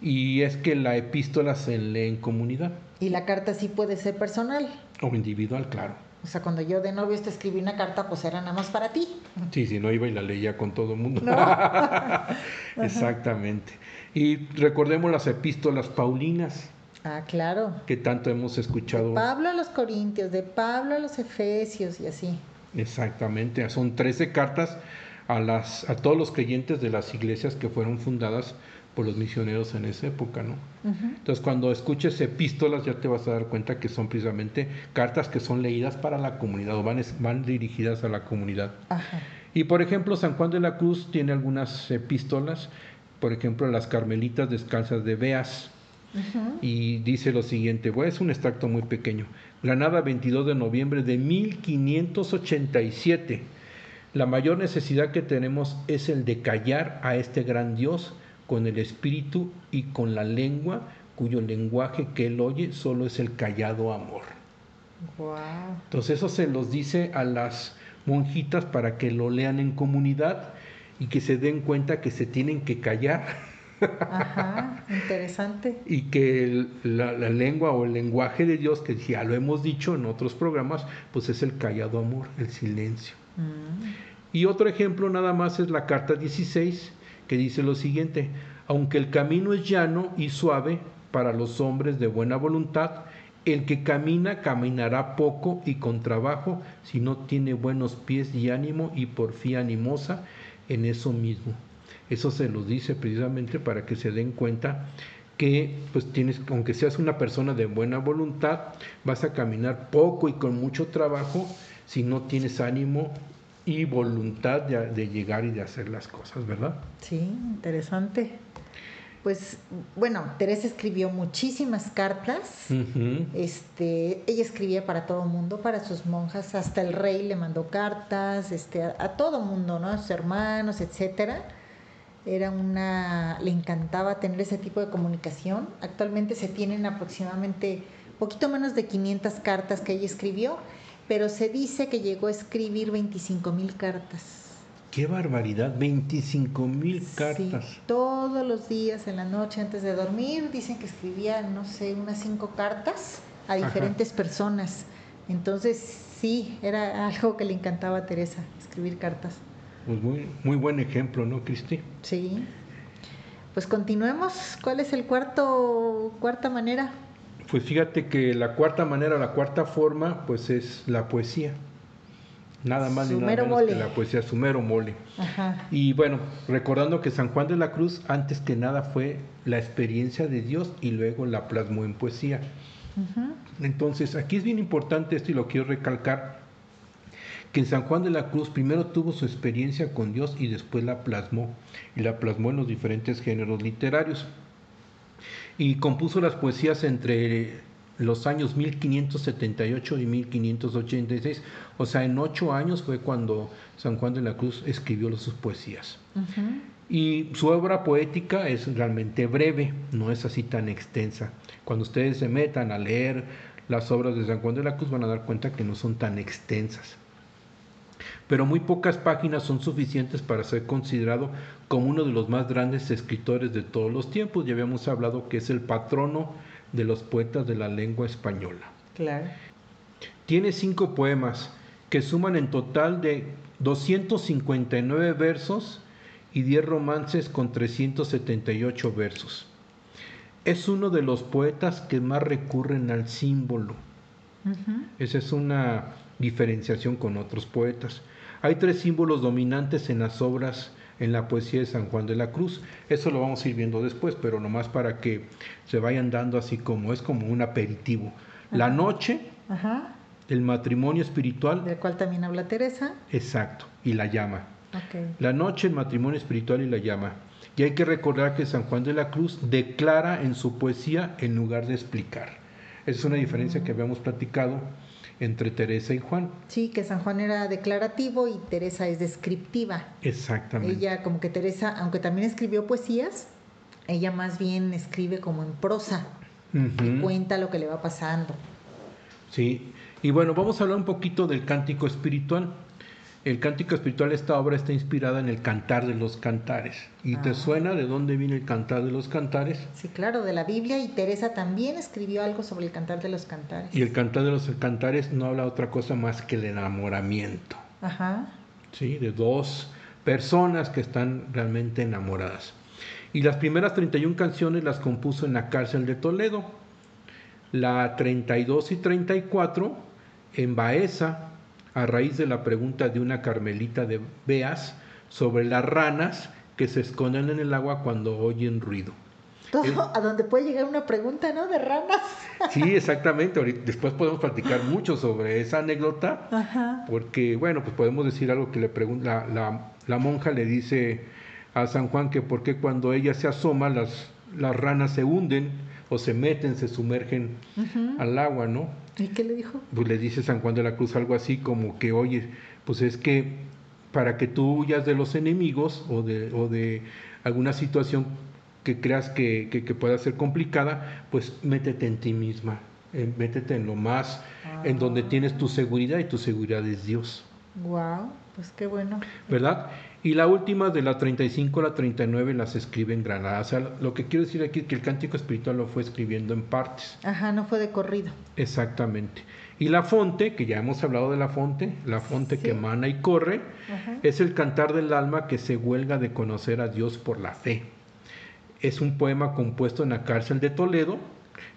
y es que la epístola se lee en comunidad. Y la carta sí puede ser personal. O individual, claro. O sea, cuando yo de novio te escribí una carta, pues era nada más para ti. Sí, si no iba y la leía con todo el mundo. No. <laughs> Exactamente. Y recordemos las epístolas paulinas, Ah, claro. que tanto hemos escuchado. De Pablo a los Corintios, de Pablo a los Efesios y así. Exactamente, son 13 cartas a, las, a todos los creyentes de las iglesias que fueron fundadas por los misioneros en esa época, ¿no? Entonces, cuando escuches epístolas ya te vas a dar cuenta que son precisamente cartas que son leídas para la comunidad o van, dirigidas a la comunidad. Ajá. Y por ejemplo, San Juan de la Cruz tiene algunas epístolas, por ejemplo, las Carmelitas Descalzas de Beas, y dice lo siguiente, bueno, es un extracto muy pequeño. Granada, 22 de noviembre de 1587. La mayor necesidad que tenemos es el de callar a este gran Dios con el espíritu y con la lengua, cuyo lenguaje que él oye solo es el callado amor. Wow. Entonces eso se los dice a las monjitas para que lo lean en comunidad y que se den cuenta que se tienen que callar Ajá, interesante. <laughs> y que el- la, la lengua o el lenguaje de Dios, que ya lo hemos dicho en otros programas, pues es el callado amor, el silencio. Mm. Y otro ejemplo nada más es la carta 16, que dice lo siguiente, aunque el camino es llano y suave para los hombres de buena voluntad, el que camina caminará poco y con trabajo si no tiene buenos pies y ánimo y porfía animosa en eso mismo. Eso se los dice precisamente para que se den cuenta que pues tienes, aunque seas una persona de buena voluntad, vas a caminar poco y con mucho trabajo si no tienes ánimo y voluntad de, de llegar y de hacer las cosas, ¿verdad? Sí, interesante. Pues bueno, Teresa escribió muchísimas cartas. Este, ella escribía para todo el mundo, para sus monjas, hasta el rey le mandó cartas, este, a, a todo mundo, ¿no? A sus hermanos, etcétera. Era una, le encantaba tener ese tipo de comunicación. Actualmente se tienen aproximadamente poquito menos de 500 cartas que ella escribió, pero se dice que llegó a escribir 25 mil cartas. ¡Qué barbaridad! 25 mil Sí, cartas. todos los días en la noche antes de dormir dicen que escribía, no sé, unas cinco cartas a Ajá. diferentes personas. Entonces, sí, era algo que le encantaba a Teresa, escribir cartas. Pues muy, muy buen ejemplo, ¿no, Cristi? Sí. Pues continuemos. ¿Cuál es el cuarto cuarta manera? Pues fíjate que la cuarta manera, la cuarta forma, pues es la poesía. Nada más ni Su nada menos que la poesía, su mero mole. Ajá. Y bueno, recordando que San Juan de la Cruz antes que nada fue la experiencia de Dios y luego la plasmó en poesía. Entonces, aquí es bien importante esto y lo quiero recalcar, que San Juan de la Cruz primero tuvo su experiencia con Dios y después la plasmó, y la plasmó en los diferentes géneros literarios. Y compuso las poesías entre los años 1578 y 1586, o sea, en ocho años fue cuando San Juan de la Cruz escribió sus poesías. Y su obra poética es realmente breve, no es así tan extensa. Cuando ustedes se metan a leer las obras de San Juan de la Cruz van a dar cuenta que no son tan extensas. Pero muy pocas páginas son suficientes para ser considerado como uno de los más grandes escritores de todos los tiempos. Ya habíamos hablado que es el patrono de los poetas de la lengua española. Claro. Tiene cinco poemas que suman en total de 259 versos y 10 romances con 378 versos. Es uno de los poetas que más recurren al símbolo. Esa es una diferenciación con otros poetas. Hay tres símbolos dominantes en las obras, en la poesía de San Juan de la Cruz. Eso lo vamos a ir viendo después, pero nomás para que se vayan dando así como es como un aperitivo. La noche, Ajá. el matrimonio espiritual, Del cual también habla Teresa. exacto, y la llama. La noche, el matrimonio espiritual y la llama. Y hay que recordar que San Juan de la Cruz declara en su poesía en lugar de explicar. Esa es una diferencia que habíamos platicado entre Teresa y Juan. Sí, que San Juan era declarativo y Teresa es descriptiva. Exactamente. Ella, como que Teresa, aunque también escribió poesías, ella más bien escribe como en prosa, Ujú. cuenta lo que le va pasando. Sí, Y bueno, vamos a hablar un poquito del cántico espiritual. El cántico espiritual, esta obra está inspirada en el cantar de los cantares. ¿Y te Ah. suena de dónde viene el cantar de los cantares? Sí, claro, de la Biblia y Teresa también escribió algo sobre el cantar de los cantares. Y el cantar de los cantares no habla otra cosa más que el enamoramiento, Ajá. ¿sí? De dos personas que están realmente enamoradas. Y las primeras 31 canciones las compuso en la cárcel de Toledo. La 32 y 34 en Baeza, a raíz de la pregunta de una carmelita de Beas sobre las ranas que se esconden en el agua cuando oyen ruido. Todo El- a donde puede llegar una pregunta, ¿no? De ranas. <laughs> Sí, exactamente. Ahorita- después podemos platicar mucho sobre esa anécdota, Ajá. porque, bueno, pues podemos decir algo que le pregunta, la, la- la monja le dice a San Juan que por qué cuando ella se asoma las, las ranas se hunden o se meten, se sumergen al agua, ¿no? ¿Y qué le dijo? Pues le dice San Juan de la Cruz algo así como que, oye, pues es que para que tú huyas de los enemigos o de, o de alguna situación que creas que, que- que pueda ser complicada, pues métete en ti misma, eh, métete en lo más, en donde tienes tu seguridad y tu seguridad es Dios, Wow, pues qué bueno. ¿verdad? Y la última de la 35 a la 39 las escribe en Granada. O sea, lo que quiero decir aquí es que el cántico espiritual lo fue escribiendo en partes. Ajá, no fue de corrido. Exactamente. Y la fonte, que ya hemos hablado de la fonte, la fonte Sí. que emana y corre, Ajá. es el cantar del alma que se huelga de conocer a Dios por la fe. Es un poema compuesto en la cárcel de Toledo,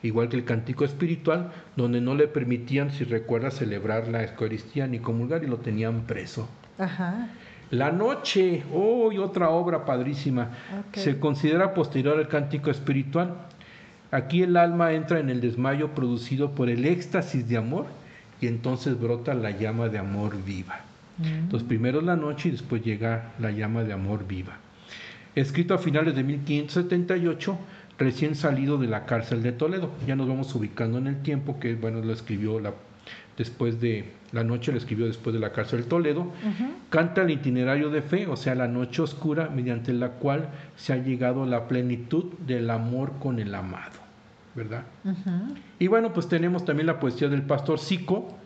igual que el cántico espiritual, donde no le permitían, si recuerdas, celebrar la Eucaristía ni comulgar y lo tenían preso. Ajá. La noche, oh, y otra obra padrísima, se considera posterior al cántico espiritual. Aquí el alma entra en el desmayo producido por el éxtasis de amor y entonces brota la llama de amor viva. Entonces primero es la noche y después llega la llama de amor viva. Escrito a finales de 1578, recién salido de la cárcel de Toledo. Ya nos vamos ubicando en el tiempo que, bueno, lo escribió la, después de la noche, lo escribió después de la cárcel de Toledo. Canta el itinerario de fe, o sea, la noche oscura, mediante la cual se ha llegado a la plenitud del amor con el amado, ¿verdad? Y bueno, pues tenemos también la poesía del pastor Sico,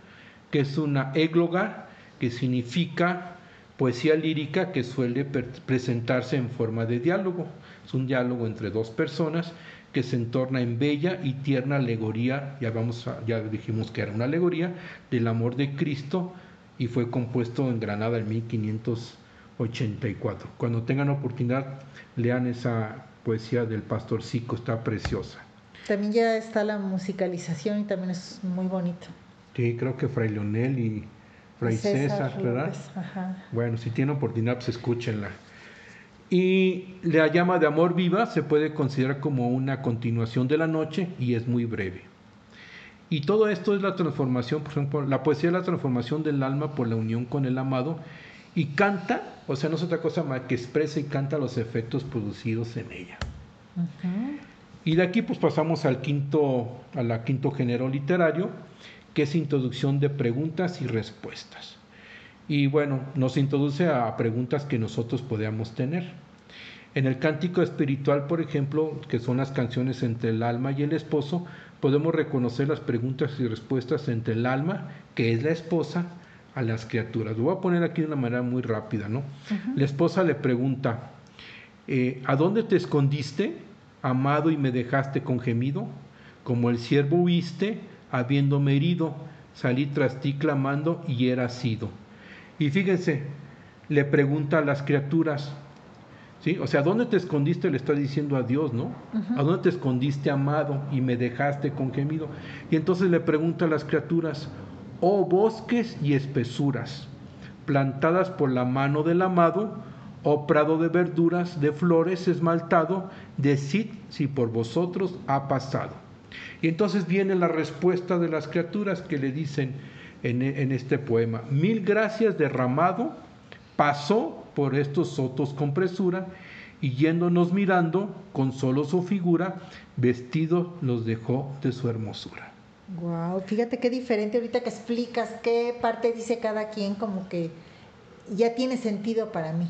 que es una égloga, que significa poesía lírica que suele presentarse en forma de diálogo. Es un diálogo entre dos personas que se entorna en bella y tierna alegoría, ya, vamos a- ya dijimos que era una alegoría, del amor de Cristo y fue compuesto en Granada en 1584. Cuando tengan oportunidad, lean esa poesía del pastor Sico, está preciosa. También ya está la musicalización y también es muy bonito. Sí, creo que Fray Leonel y Fray César, ¿verdad? López, Ajá. Bueno, si tienen oportunidad, pues escúchenla. Y la llama de amor viva se puede considerar como una continuación de la noche y es muy breve. Y todo esto es la transformación, por ejemplo, la poesía es la transformación del alma por la unión con el amado y canta, o sea, no es otra cosa más que expresa y canta los efectos producidos en ella. Y de aquí pues pasamos al quinto, a la quinto género literario, que es introducción de preguntas y respuestas. Y bueno, nos introduce a preguntas que nosotros podamos tener. En el cántico espiritual, por ejemplo, que son las canciones entre el alma y el esposo, podemos reconocer las preguntas y respuestas entre el alma, que es la esposa, a las criaturas. Lo voy a poner aquí de una manera muy rápida, ¿no? La esposa le pregunta, eh, ¿a dónde te escondiste, amado, y me dejaste con gemido? Como el siervo huiste, habiéndome herido, salí tras ti clamando y era sido. Y fíjense, le pregunta a las criaturas, ¿sí? O sea, ¿dónde te escondiste? Le está diciendo a Dios, ¿no? ¿A dónde te escondiste, amado, y me dejaste con gemido? Y entonces le pregunta a las criaturas, oh bosques y espesuras, plantadas por la mano del amado, oh prado de verduras, de flores esmaltado, decid si por vosotros ha pasado. Y entonces viene la respuesta de las criaturas que le dicen en, en este poema, mil gracias derramado, pasó por estos sotos con presura, y yéndonos mirando, con solo su figura, vestido los dejó de su hermosura. Wow, fíjate qué diferente ahorita que explicas qué parte dice cada quien, como que ya tiene sentido para mí.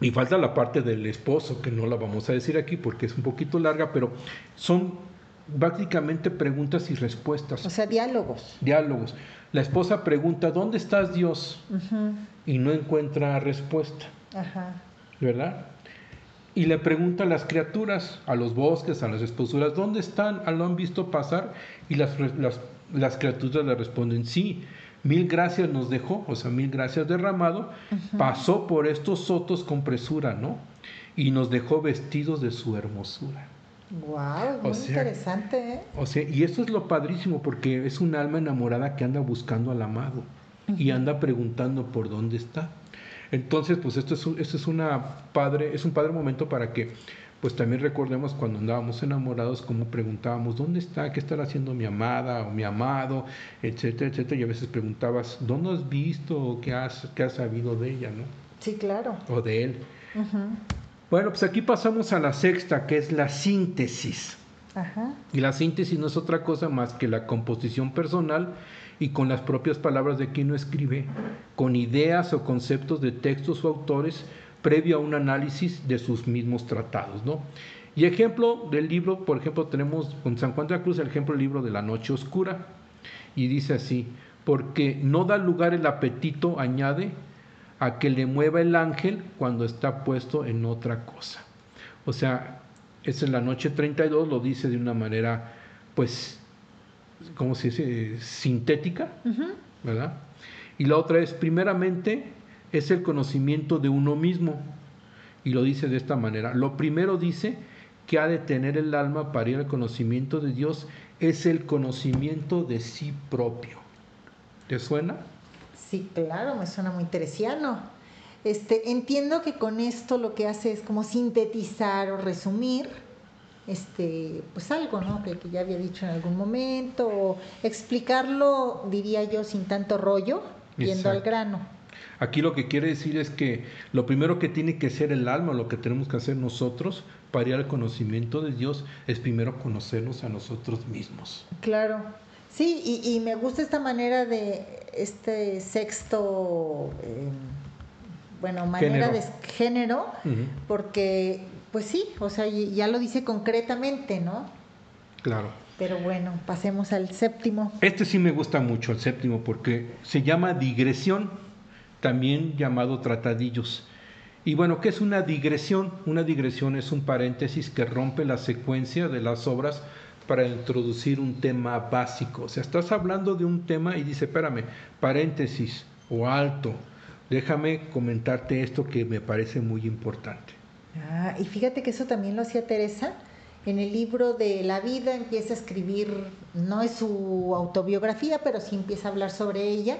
Y falta la parte del esposo, que no la vamos a decir aquí porque es un poquito larga, pero son básicamente preguntas y respuestas. O sea, diálogos. Diálogos. La esposa pregunta, ¿dónde estás Dios? Y no encuentra respuesta. Ajá. ¿Verdad? Y le pregunta a las criaturas, a los bosques, a las esposuras, ¿dónde están? ¿Lo han visto pasar? Y las, las, las criaturas le responden, sí, mil gracias nos dejó, o sea, mil gracias derramado, pasó por estos sotos con presura, ¿no? Y nos dejó vestidos de su hermosura. Wow, muy interesante, ¿eh? O sea, y eso es lo padrísimo, porque es un alma enamorada que anda buscando al amado y anda preguntando por dónde está. Entonces, pues esto es, esto es una padre, es un padre momento para que pues también recordemos cuando andábamos enamorados, como preguntábamos, ¿dónde está? ¿Qué estará haciendo mi amada o mi amado? Etcétera, etcétera. Y a veces preguntabas, ¿dónde has visto o qué has, qué has sabido de ella, no? Sí, claro. O de él. Bueno, pues aquí pasamos a la sexta, que es la síntesis. Ajá. Y la síntesis no es otra cosa más que la composición personal y con las propias palabras de quien lo escribe, con ideas o conceptos de textos o autores previo a un análisis de sus mismos tratados, ¿no? Y ejemplo del libro, por ejemplo, tenemos con San Juan de la Cruz el ejemplo del libro de la noche oscura, y dice así, porque no da lugar el apetito, añade, a que le mueva el ángel cuando está puesto en otra cosa. O sea, es en la noche 32, lo dice de una manera, pues, ¿cómo se dice? Sintética, ¿verdad? Y la otra es, primeramente, es el conocimiento de uno mismo. Y lo dice de esta manera. Lo primero dice que ha de tener el alma para ir al conocimiento de Dios es el conocimiento de sí propio. ¿Te suena? Sí, claro, me suena muy teresiano. Este, entiendo que con esto lo que hace es como sintetizar o resumir este, pues algo, ¿no? Que, que ya había dicho en algún momento, o explicarlo, diría yo, sin tanto rollo, yendo al grano. Aquí lo que quiere decir es que lo primero que tiene que ser el alma, lo que tenemos que hacer nosotros para ir al conocimiento de Dios, es primero conocernos a nosotros mismos. Claro. Sí, y, y me gusta esta manera de este sexto, eh, bueno, manera Género. de género, porque, pues sí, o sea, ya lo dice concretamente, ¿no? Claro. Pero bueno, pasemos al séptimo. Este sí me gusta mucho, el séptimo, porque se llama digresión, también llamado tratadillos. Y bueno, ¿qué es una digresión? Una digresión es un paréntesis que rompe la secuencia de las obras para introducir un tema básico. O sea, estás hablando de un tema y dice, espérame, paréntesis o alto, déjame comentarte esto que me parece muy importante. Ah, y fíjate que eso también lo hacía Teresa. En el libro de la vida empieza a escribir, no es su autobiografía, pero sí empieza a hablar sobre ella.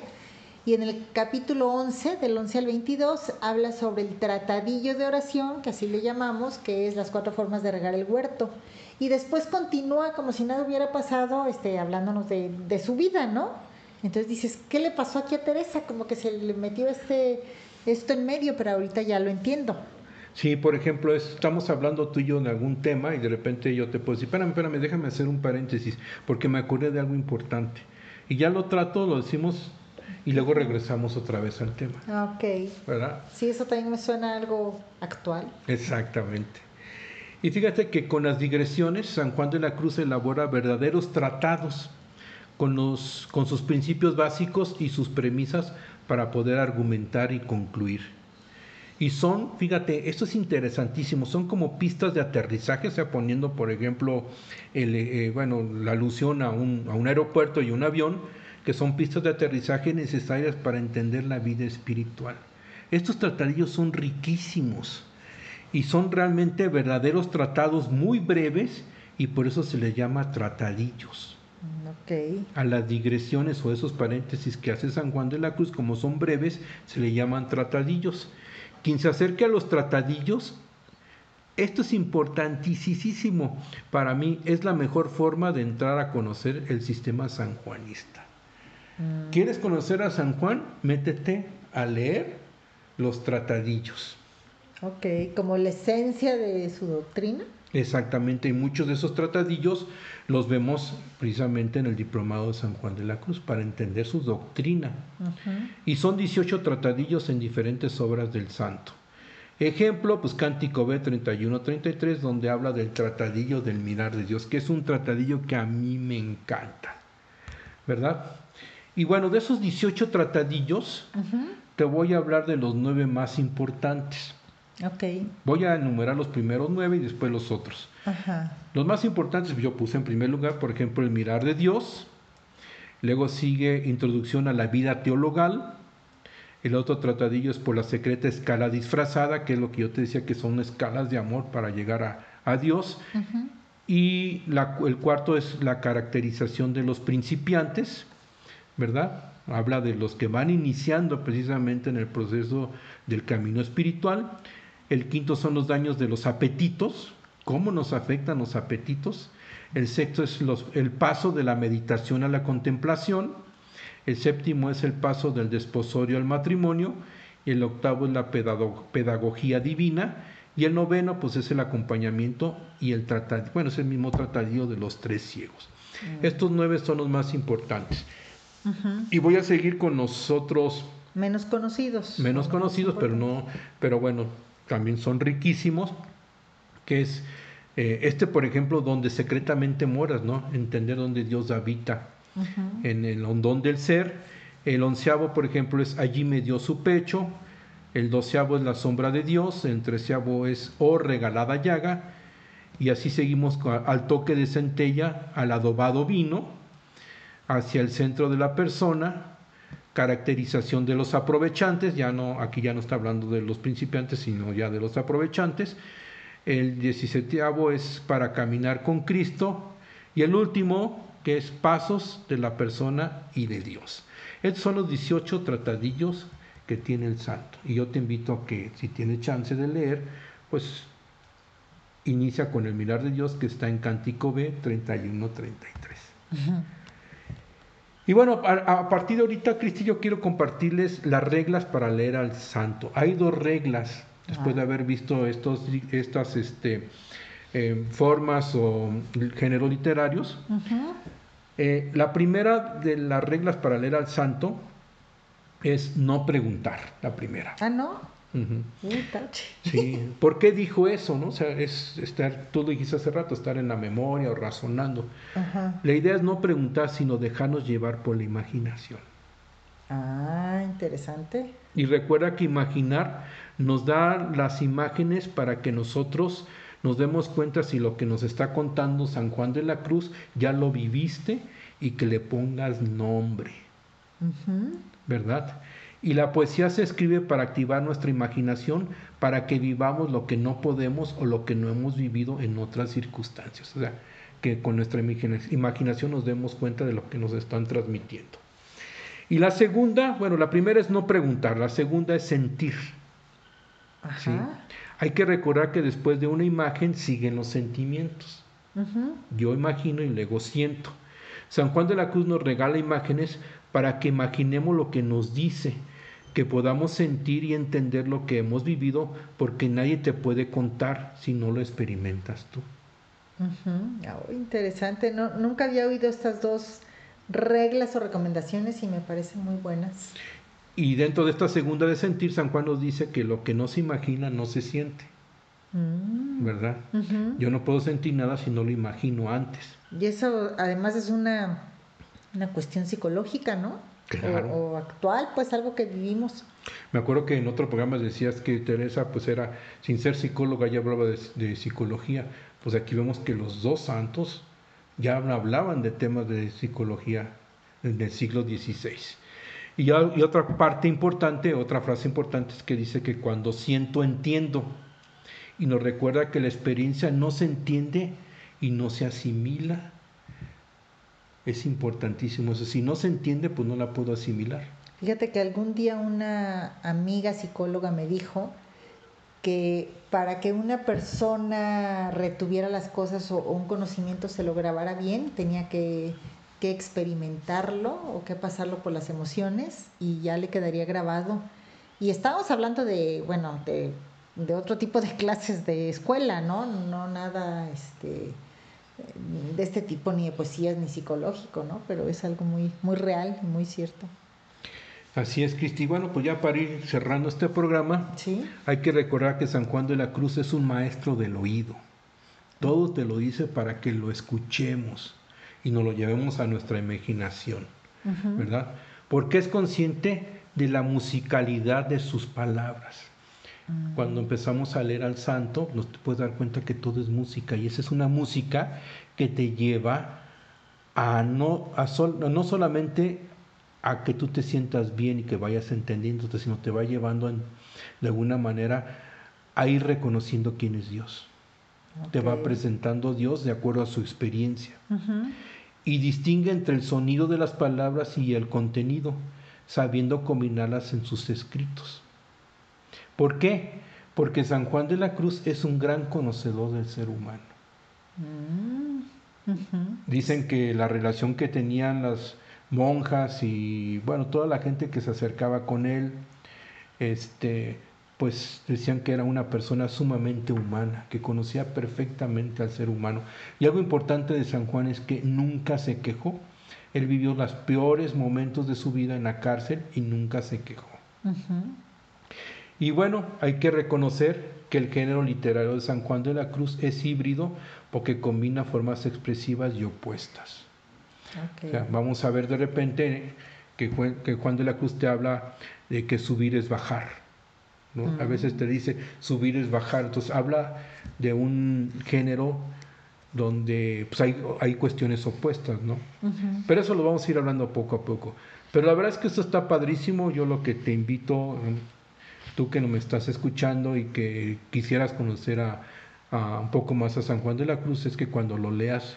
Y en el capítulo 11, del 11 al 22, habla sobre el tratadillo de oración, que así le llamamos, que es las cuatro formas de regar el huerto. Y después continúa como si nada hubiera pasado, este, hablándonos de, de su vida, ¿no? Entonces dices, ¿qué le pasó aquí a Teresa? Como que se le metió este, esto en medio, pero ahorita ya lo entiendo. Sí, por ejemplo, es- estamos hablando tú y yo de algún tema y de repente yo te puedo decir, espérame, espérame, déjame hacer un paréntesis, porque me acordé de algo importante. Y ya lo trato, lo decimos y luego regresamos otra vez al tema, Ok. ¿verdad? Sí, eso también me suena algo actual. Exactamente. Y fíjate que con las digresiones, San Juan de la Cruz elabora verdaderos tratados con, los, con sus principios básicos y sus premisas para poder argumentar y concluir. Y son, fíjate, esto es interesantísimo, son como pistas de aterrizaje, o sea, poniendo, por ejemplo, el, eh, bueno, la alusión a un, a un aeropuerto y un avión, que son pistas de aterrizaje necesarias para entender la vida espiritual. Estos tratadillos son riquísimos y son realmente verdaderos tratados muy breves y por eso se les llama tratadillos a las digresiones o esos paréntesis que hace San Juan de la Cruz, como son breves, se le llaman tratadillos. Quien se acerque a los tratadillos, esto es importantísimo para mí, es la mejor forma de entrar a conocer el sistema sanjuanista. ¿Quieres conocer a San Juan? Métete a leer los tratadillos. Ok, como la esencia de su doctrina. Exactamente, y muchos de esos tratadillos los vemos precisamente en el Diplomado de San Juan de la Cruz para entender su doctrina. Y son 18 tratadillos en diferentes obras del santo. Ejemplo, pues Cántico B 31-33, donde habla del tratadillo del mirar de Dios, que es un tratadillo que a mí me encanta, ¿verdad? Y bueno, de esos 18 tratadillos, te voy a hablar de los nueve más importantes. Ok. Voy a enumerar los primeros nueve y después los otros. Ajá. Los más importantes yo puse en primer lugar, por ejemplo, el mirar de Dios. Luego sigue introducción a la vida teologal. El otro tratadillo es por la secreta escala disfrazada, que es lo que yo te decía que son escalas de amor para llegar a, a Dios. Y la- el cuarto es la caracterización de los principiantes, ¿verdad? Habla de los que van iniciando precisamente en el proceso del camino espiritual. El quinto son los daños de los apetitos, cómo nos afectan los apetitos. El sexto es los- el paso de la meditación a la contemplación. El séptimo es el paso del desposorio al matrimonio. Y el octavo es la pedago- pedagogía divina. Y el noveno, pues es el acompañamiento y el tratado. Bueno, es el mismo tratadillo de los tres ciegos. Estos nueve son los más importantes. Y voy a seguir con los otros Menos conocidos. menos conocidos, pero no, pero bueno, también son riquísimos, que es eh, este, por ejemplo, donde secretamente moras, ¿no? Entender dónde Dios habita en el hondón del ser. El onceavo, por ejemplo, es allí me dio su pecho. El doceavo es la sombra de Dios. El treceavo es oh regalada llaga. Y así seguimos al toque de centella, al adobado vino, hacia el centro de la persona, caracterización de los aprovechantes, ya no, aquí ya no está hablando de los principiantes, sino ya de los aprovechantes. El diecisetiavo es para caminar con Cristo. Y el último, que es pasos de la persona y de Dios. Estos son los 18 tratadillos que tiene el santo. Y yo te invito a que, si tienes chance de leer, pues inicia con el mirar de Dios que está en Cántico B 31-33. Y bueno, a, partir de ahorita, Cristi, yo quiero compartirles las reglas para leer al santo. Hay dos reglas, después de haber visto estos, estas este, eh, formas o géneros literarios. Eh, la primera de las reglas para leer al santo es no preguntar, la primera. Ah, no. Sí, ¿por qué dijo eso? No? O sea, es estar, tú lo dijiste hace rato, estar en la memoria o razonando. Ajá. La idea es no preguntar, sino dejarnos llevar por la imaginación. Ah, interesante. Y recuerda que imaginar nos da las imágenes para que nosotros nos demos cuenta si lo que nos está contando San Juan de la Cruz ya lo viviste y que le pongas nombre. ¿verdad? Y la poesía se escribe para activar nuestra imaginación, para que vivamos lo que no podemos o lo que no hemos vivido en otras circunstancias. O sea, que con nuestra imagina- imaginación nos demos cuenta de lo que nos están transmitiendo. Y la segunda, bueno, la primera es no preguntar, la segunda es sentir. ¿sí? Hay que recordar que después de una imagen siguen los sentimientos. Yo imagino y luego siento. San Juan de la Cruz nos regala imágenes para que imaginemos lo que nos dice, que podamos sentir y entender lo que hemos vivido, porque nadie te puede contar si no lo experimentas tú. Ujú. Ah, oh, interesante. No, nunca había oído estas dos reglas o recomendaciones y me parecen muy buenas. Y dentro de esta segunda de sentir, San Juan nos dice que lo que no se imagina no se siente, Mm. ¿verdad? Ujú. Yo no puedo sentir nada si no lo imagino antes. Y eso además es una, una cuestión psicológica, ¿no? Claro. O, o actual, pues algo que vivimos. Me acuerdo que en otro programa decías que Teresa, pues era, sin ser psicóloga, ya hablaba de, de psicología. Pues aquí vemos que los dos santos ya hablaban de temas de psicología en el siglo XVI. Y, ya- y otra parte importante, otra frase importante es que dice que cuando siento, entiendo. Y nos recuerda que la experiencia no se entiende y no se asimila. Es importantísimo eso. Si no se entiende, pues no la puedo asimilar. Fíjate que algún día una amiga psicóloga me dijo que para que una persona retuviera las cosas o, un conocimiento se lo grabara bien, tenía que, que experimentarlo o que pasarlo por las emociones y ya le quedaría grabado. Y estábamos hablando de, bueno, de, de otro tipo de <laughs> clases de escuela, ¿no? No nada este, de este tipo, ni de poesías, ni psicológico, ¿no? Pero es algo muy, muy real y muy cierto. Así es, Cristi. Bueno, pues ya para ir cerrando este programa, Sí. hay que recordar que San Juan de la Cruz es un maestro del oído. Todo te lo dice para que lo escuchemos y nos lo llevemos a nuestra imaginación, ¿verdad? Porque es consciente de la musicalidad de sus palabras. Cuando empezamos a leer al santo, nos te puedes dar cuenta que todo es música y esa es una música que te lleva a no, a sol- no solamente a que tú te sientas bien y que vayas entendiéndote, sino te va llevando en- de alguna manera a ir reconociendo quién es Dios. Te va presentando Dios de acuerdo a su experiencia y distingue entre el sonido de las palabras y el contenido, sabiendo combinarlas en sus escritos. ¿Por qué? Porque San Juan de la Cruz es un gran conocedor del ser humano. Mm. Dicen que la relación que tenían las monjas y bueno, toda la gente que se acercaba con él, este, pues decían que era una persona sumamente humana, que conocía perfectamente al ser humano. Y algo importante de San Juan es que nunca se quejó. Él vivió los peores momentos de su vida en la cárcel y nunca se quejó. Y bueno, hay que reconocer que el género literario de San Juan de la Cruz es híbrido porque combina formas expresivas y opuestas. Ok. O sea, vamos a ver de repente que, Juan- que Juan de la Cruz te habla de que subir es bajar. ¿no? A veces te dice subir es bajar. Entonces habla de un género donde pues, hay, hay cuestiones opuestas, ¿no? Pero eso lo vamos a ir hablando poco a poco. Pero la verdad es que esto está padrísimo. Yo lo que te invito, tú que no me estás escuchando y que quisieras conocer a, a un poco más a San Juan de la Cruz, es que cuando lo leas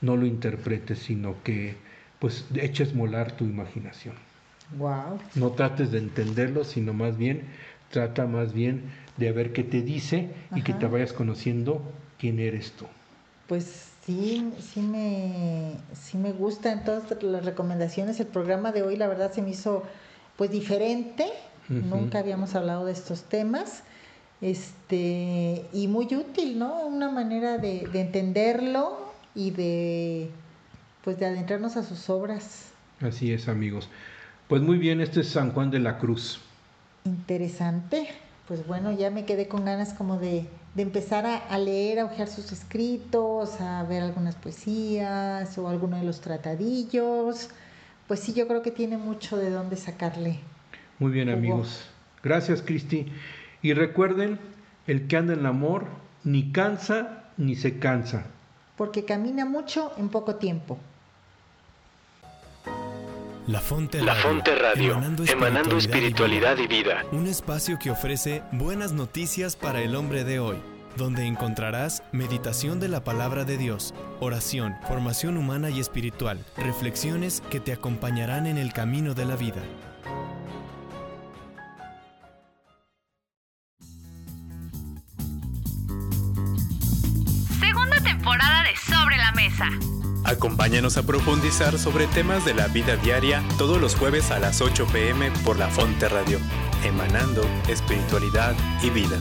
no lo interpretes, sino que pues eches molar tu imaginación. Wow. No trates de entenderlo, sino más bien trata más bien de ver qué te dice y que te vayas conociendo quién eres tú. Pues sí, sí me, sí me gustan todas las recomendaciones. El programa de hoy, la verdad, se me hizo pues diferente. Nunca habíamos hablado de estos temas. Este, y muy útil, ¿no? Una manera de, de entenderlo y de pues de adentrarnos a sus obras. Así es, amigos. Pues muy bien, este es San Juan de la Cruz. Interesante. Pues bueno, ya me quedé con ganas como de, de empezar a, a leer, a hojear sus escritos, a ver algunas poesías o alguno de los tratadillos. Pues sí, yo creo que tiene mucho de dónde sacarle. Muy bien, amigos. Gracias, Cristi. Y recuerden, el que anda en el amor ni cansa ni se cansa. Porque camina mucho en poco tiempo. La Fonte La Radio, Fonte Radio, emanando espiritualidad y vida. Un espacio que ofrece buenas noticias para el hombre de hoy, donde encontrarás meditación de la palabra de Dios, oración, formación humana y espiritual, reflexiones que te acompañarán en el camino de la vida. De Sobre la Mesa. Acompáñanos a profundizar sobre temas de la vida diaria todos los jueves a las 8 pm por La Fonte Radio, emanando espiritualidad y vida.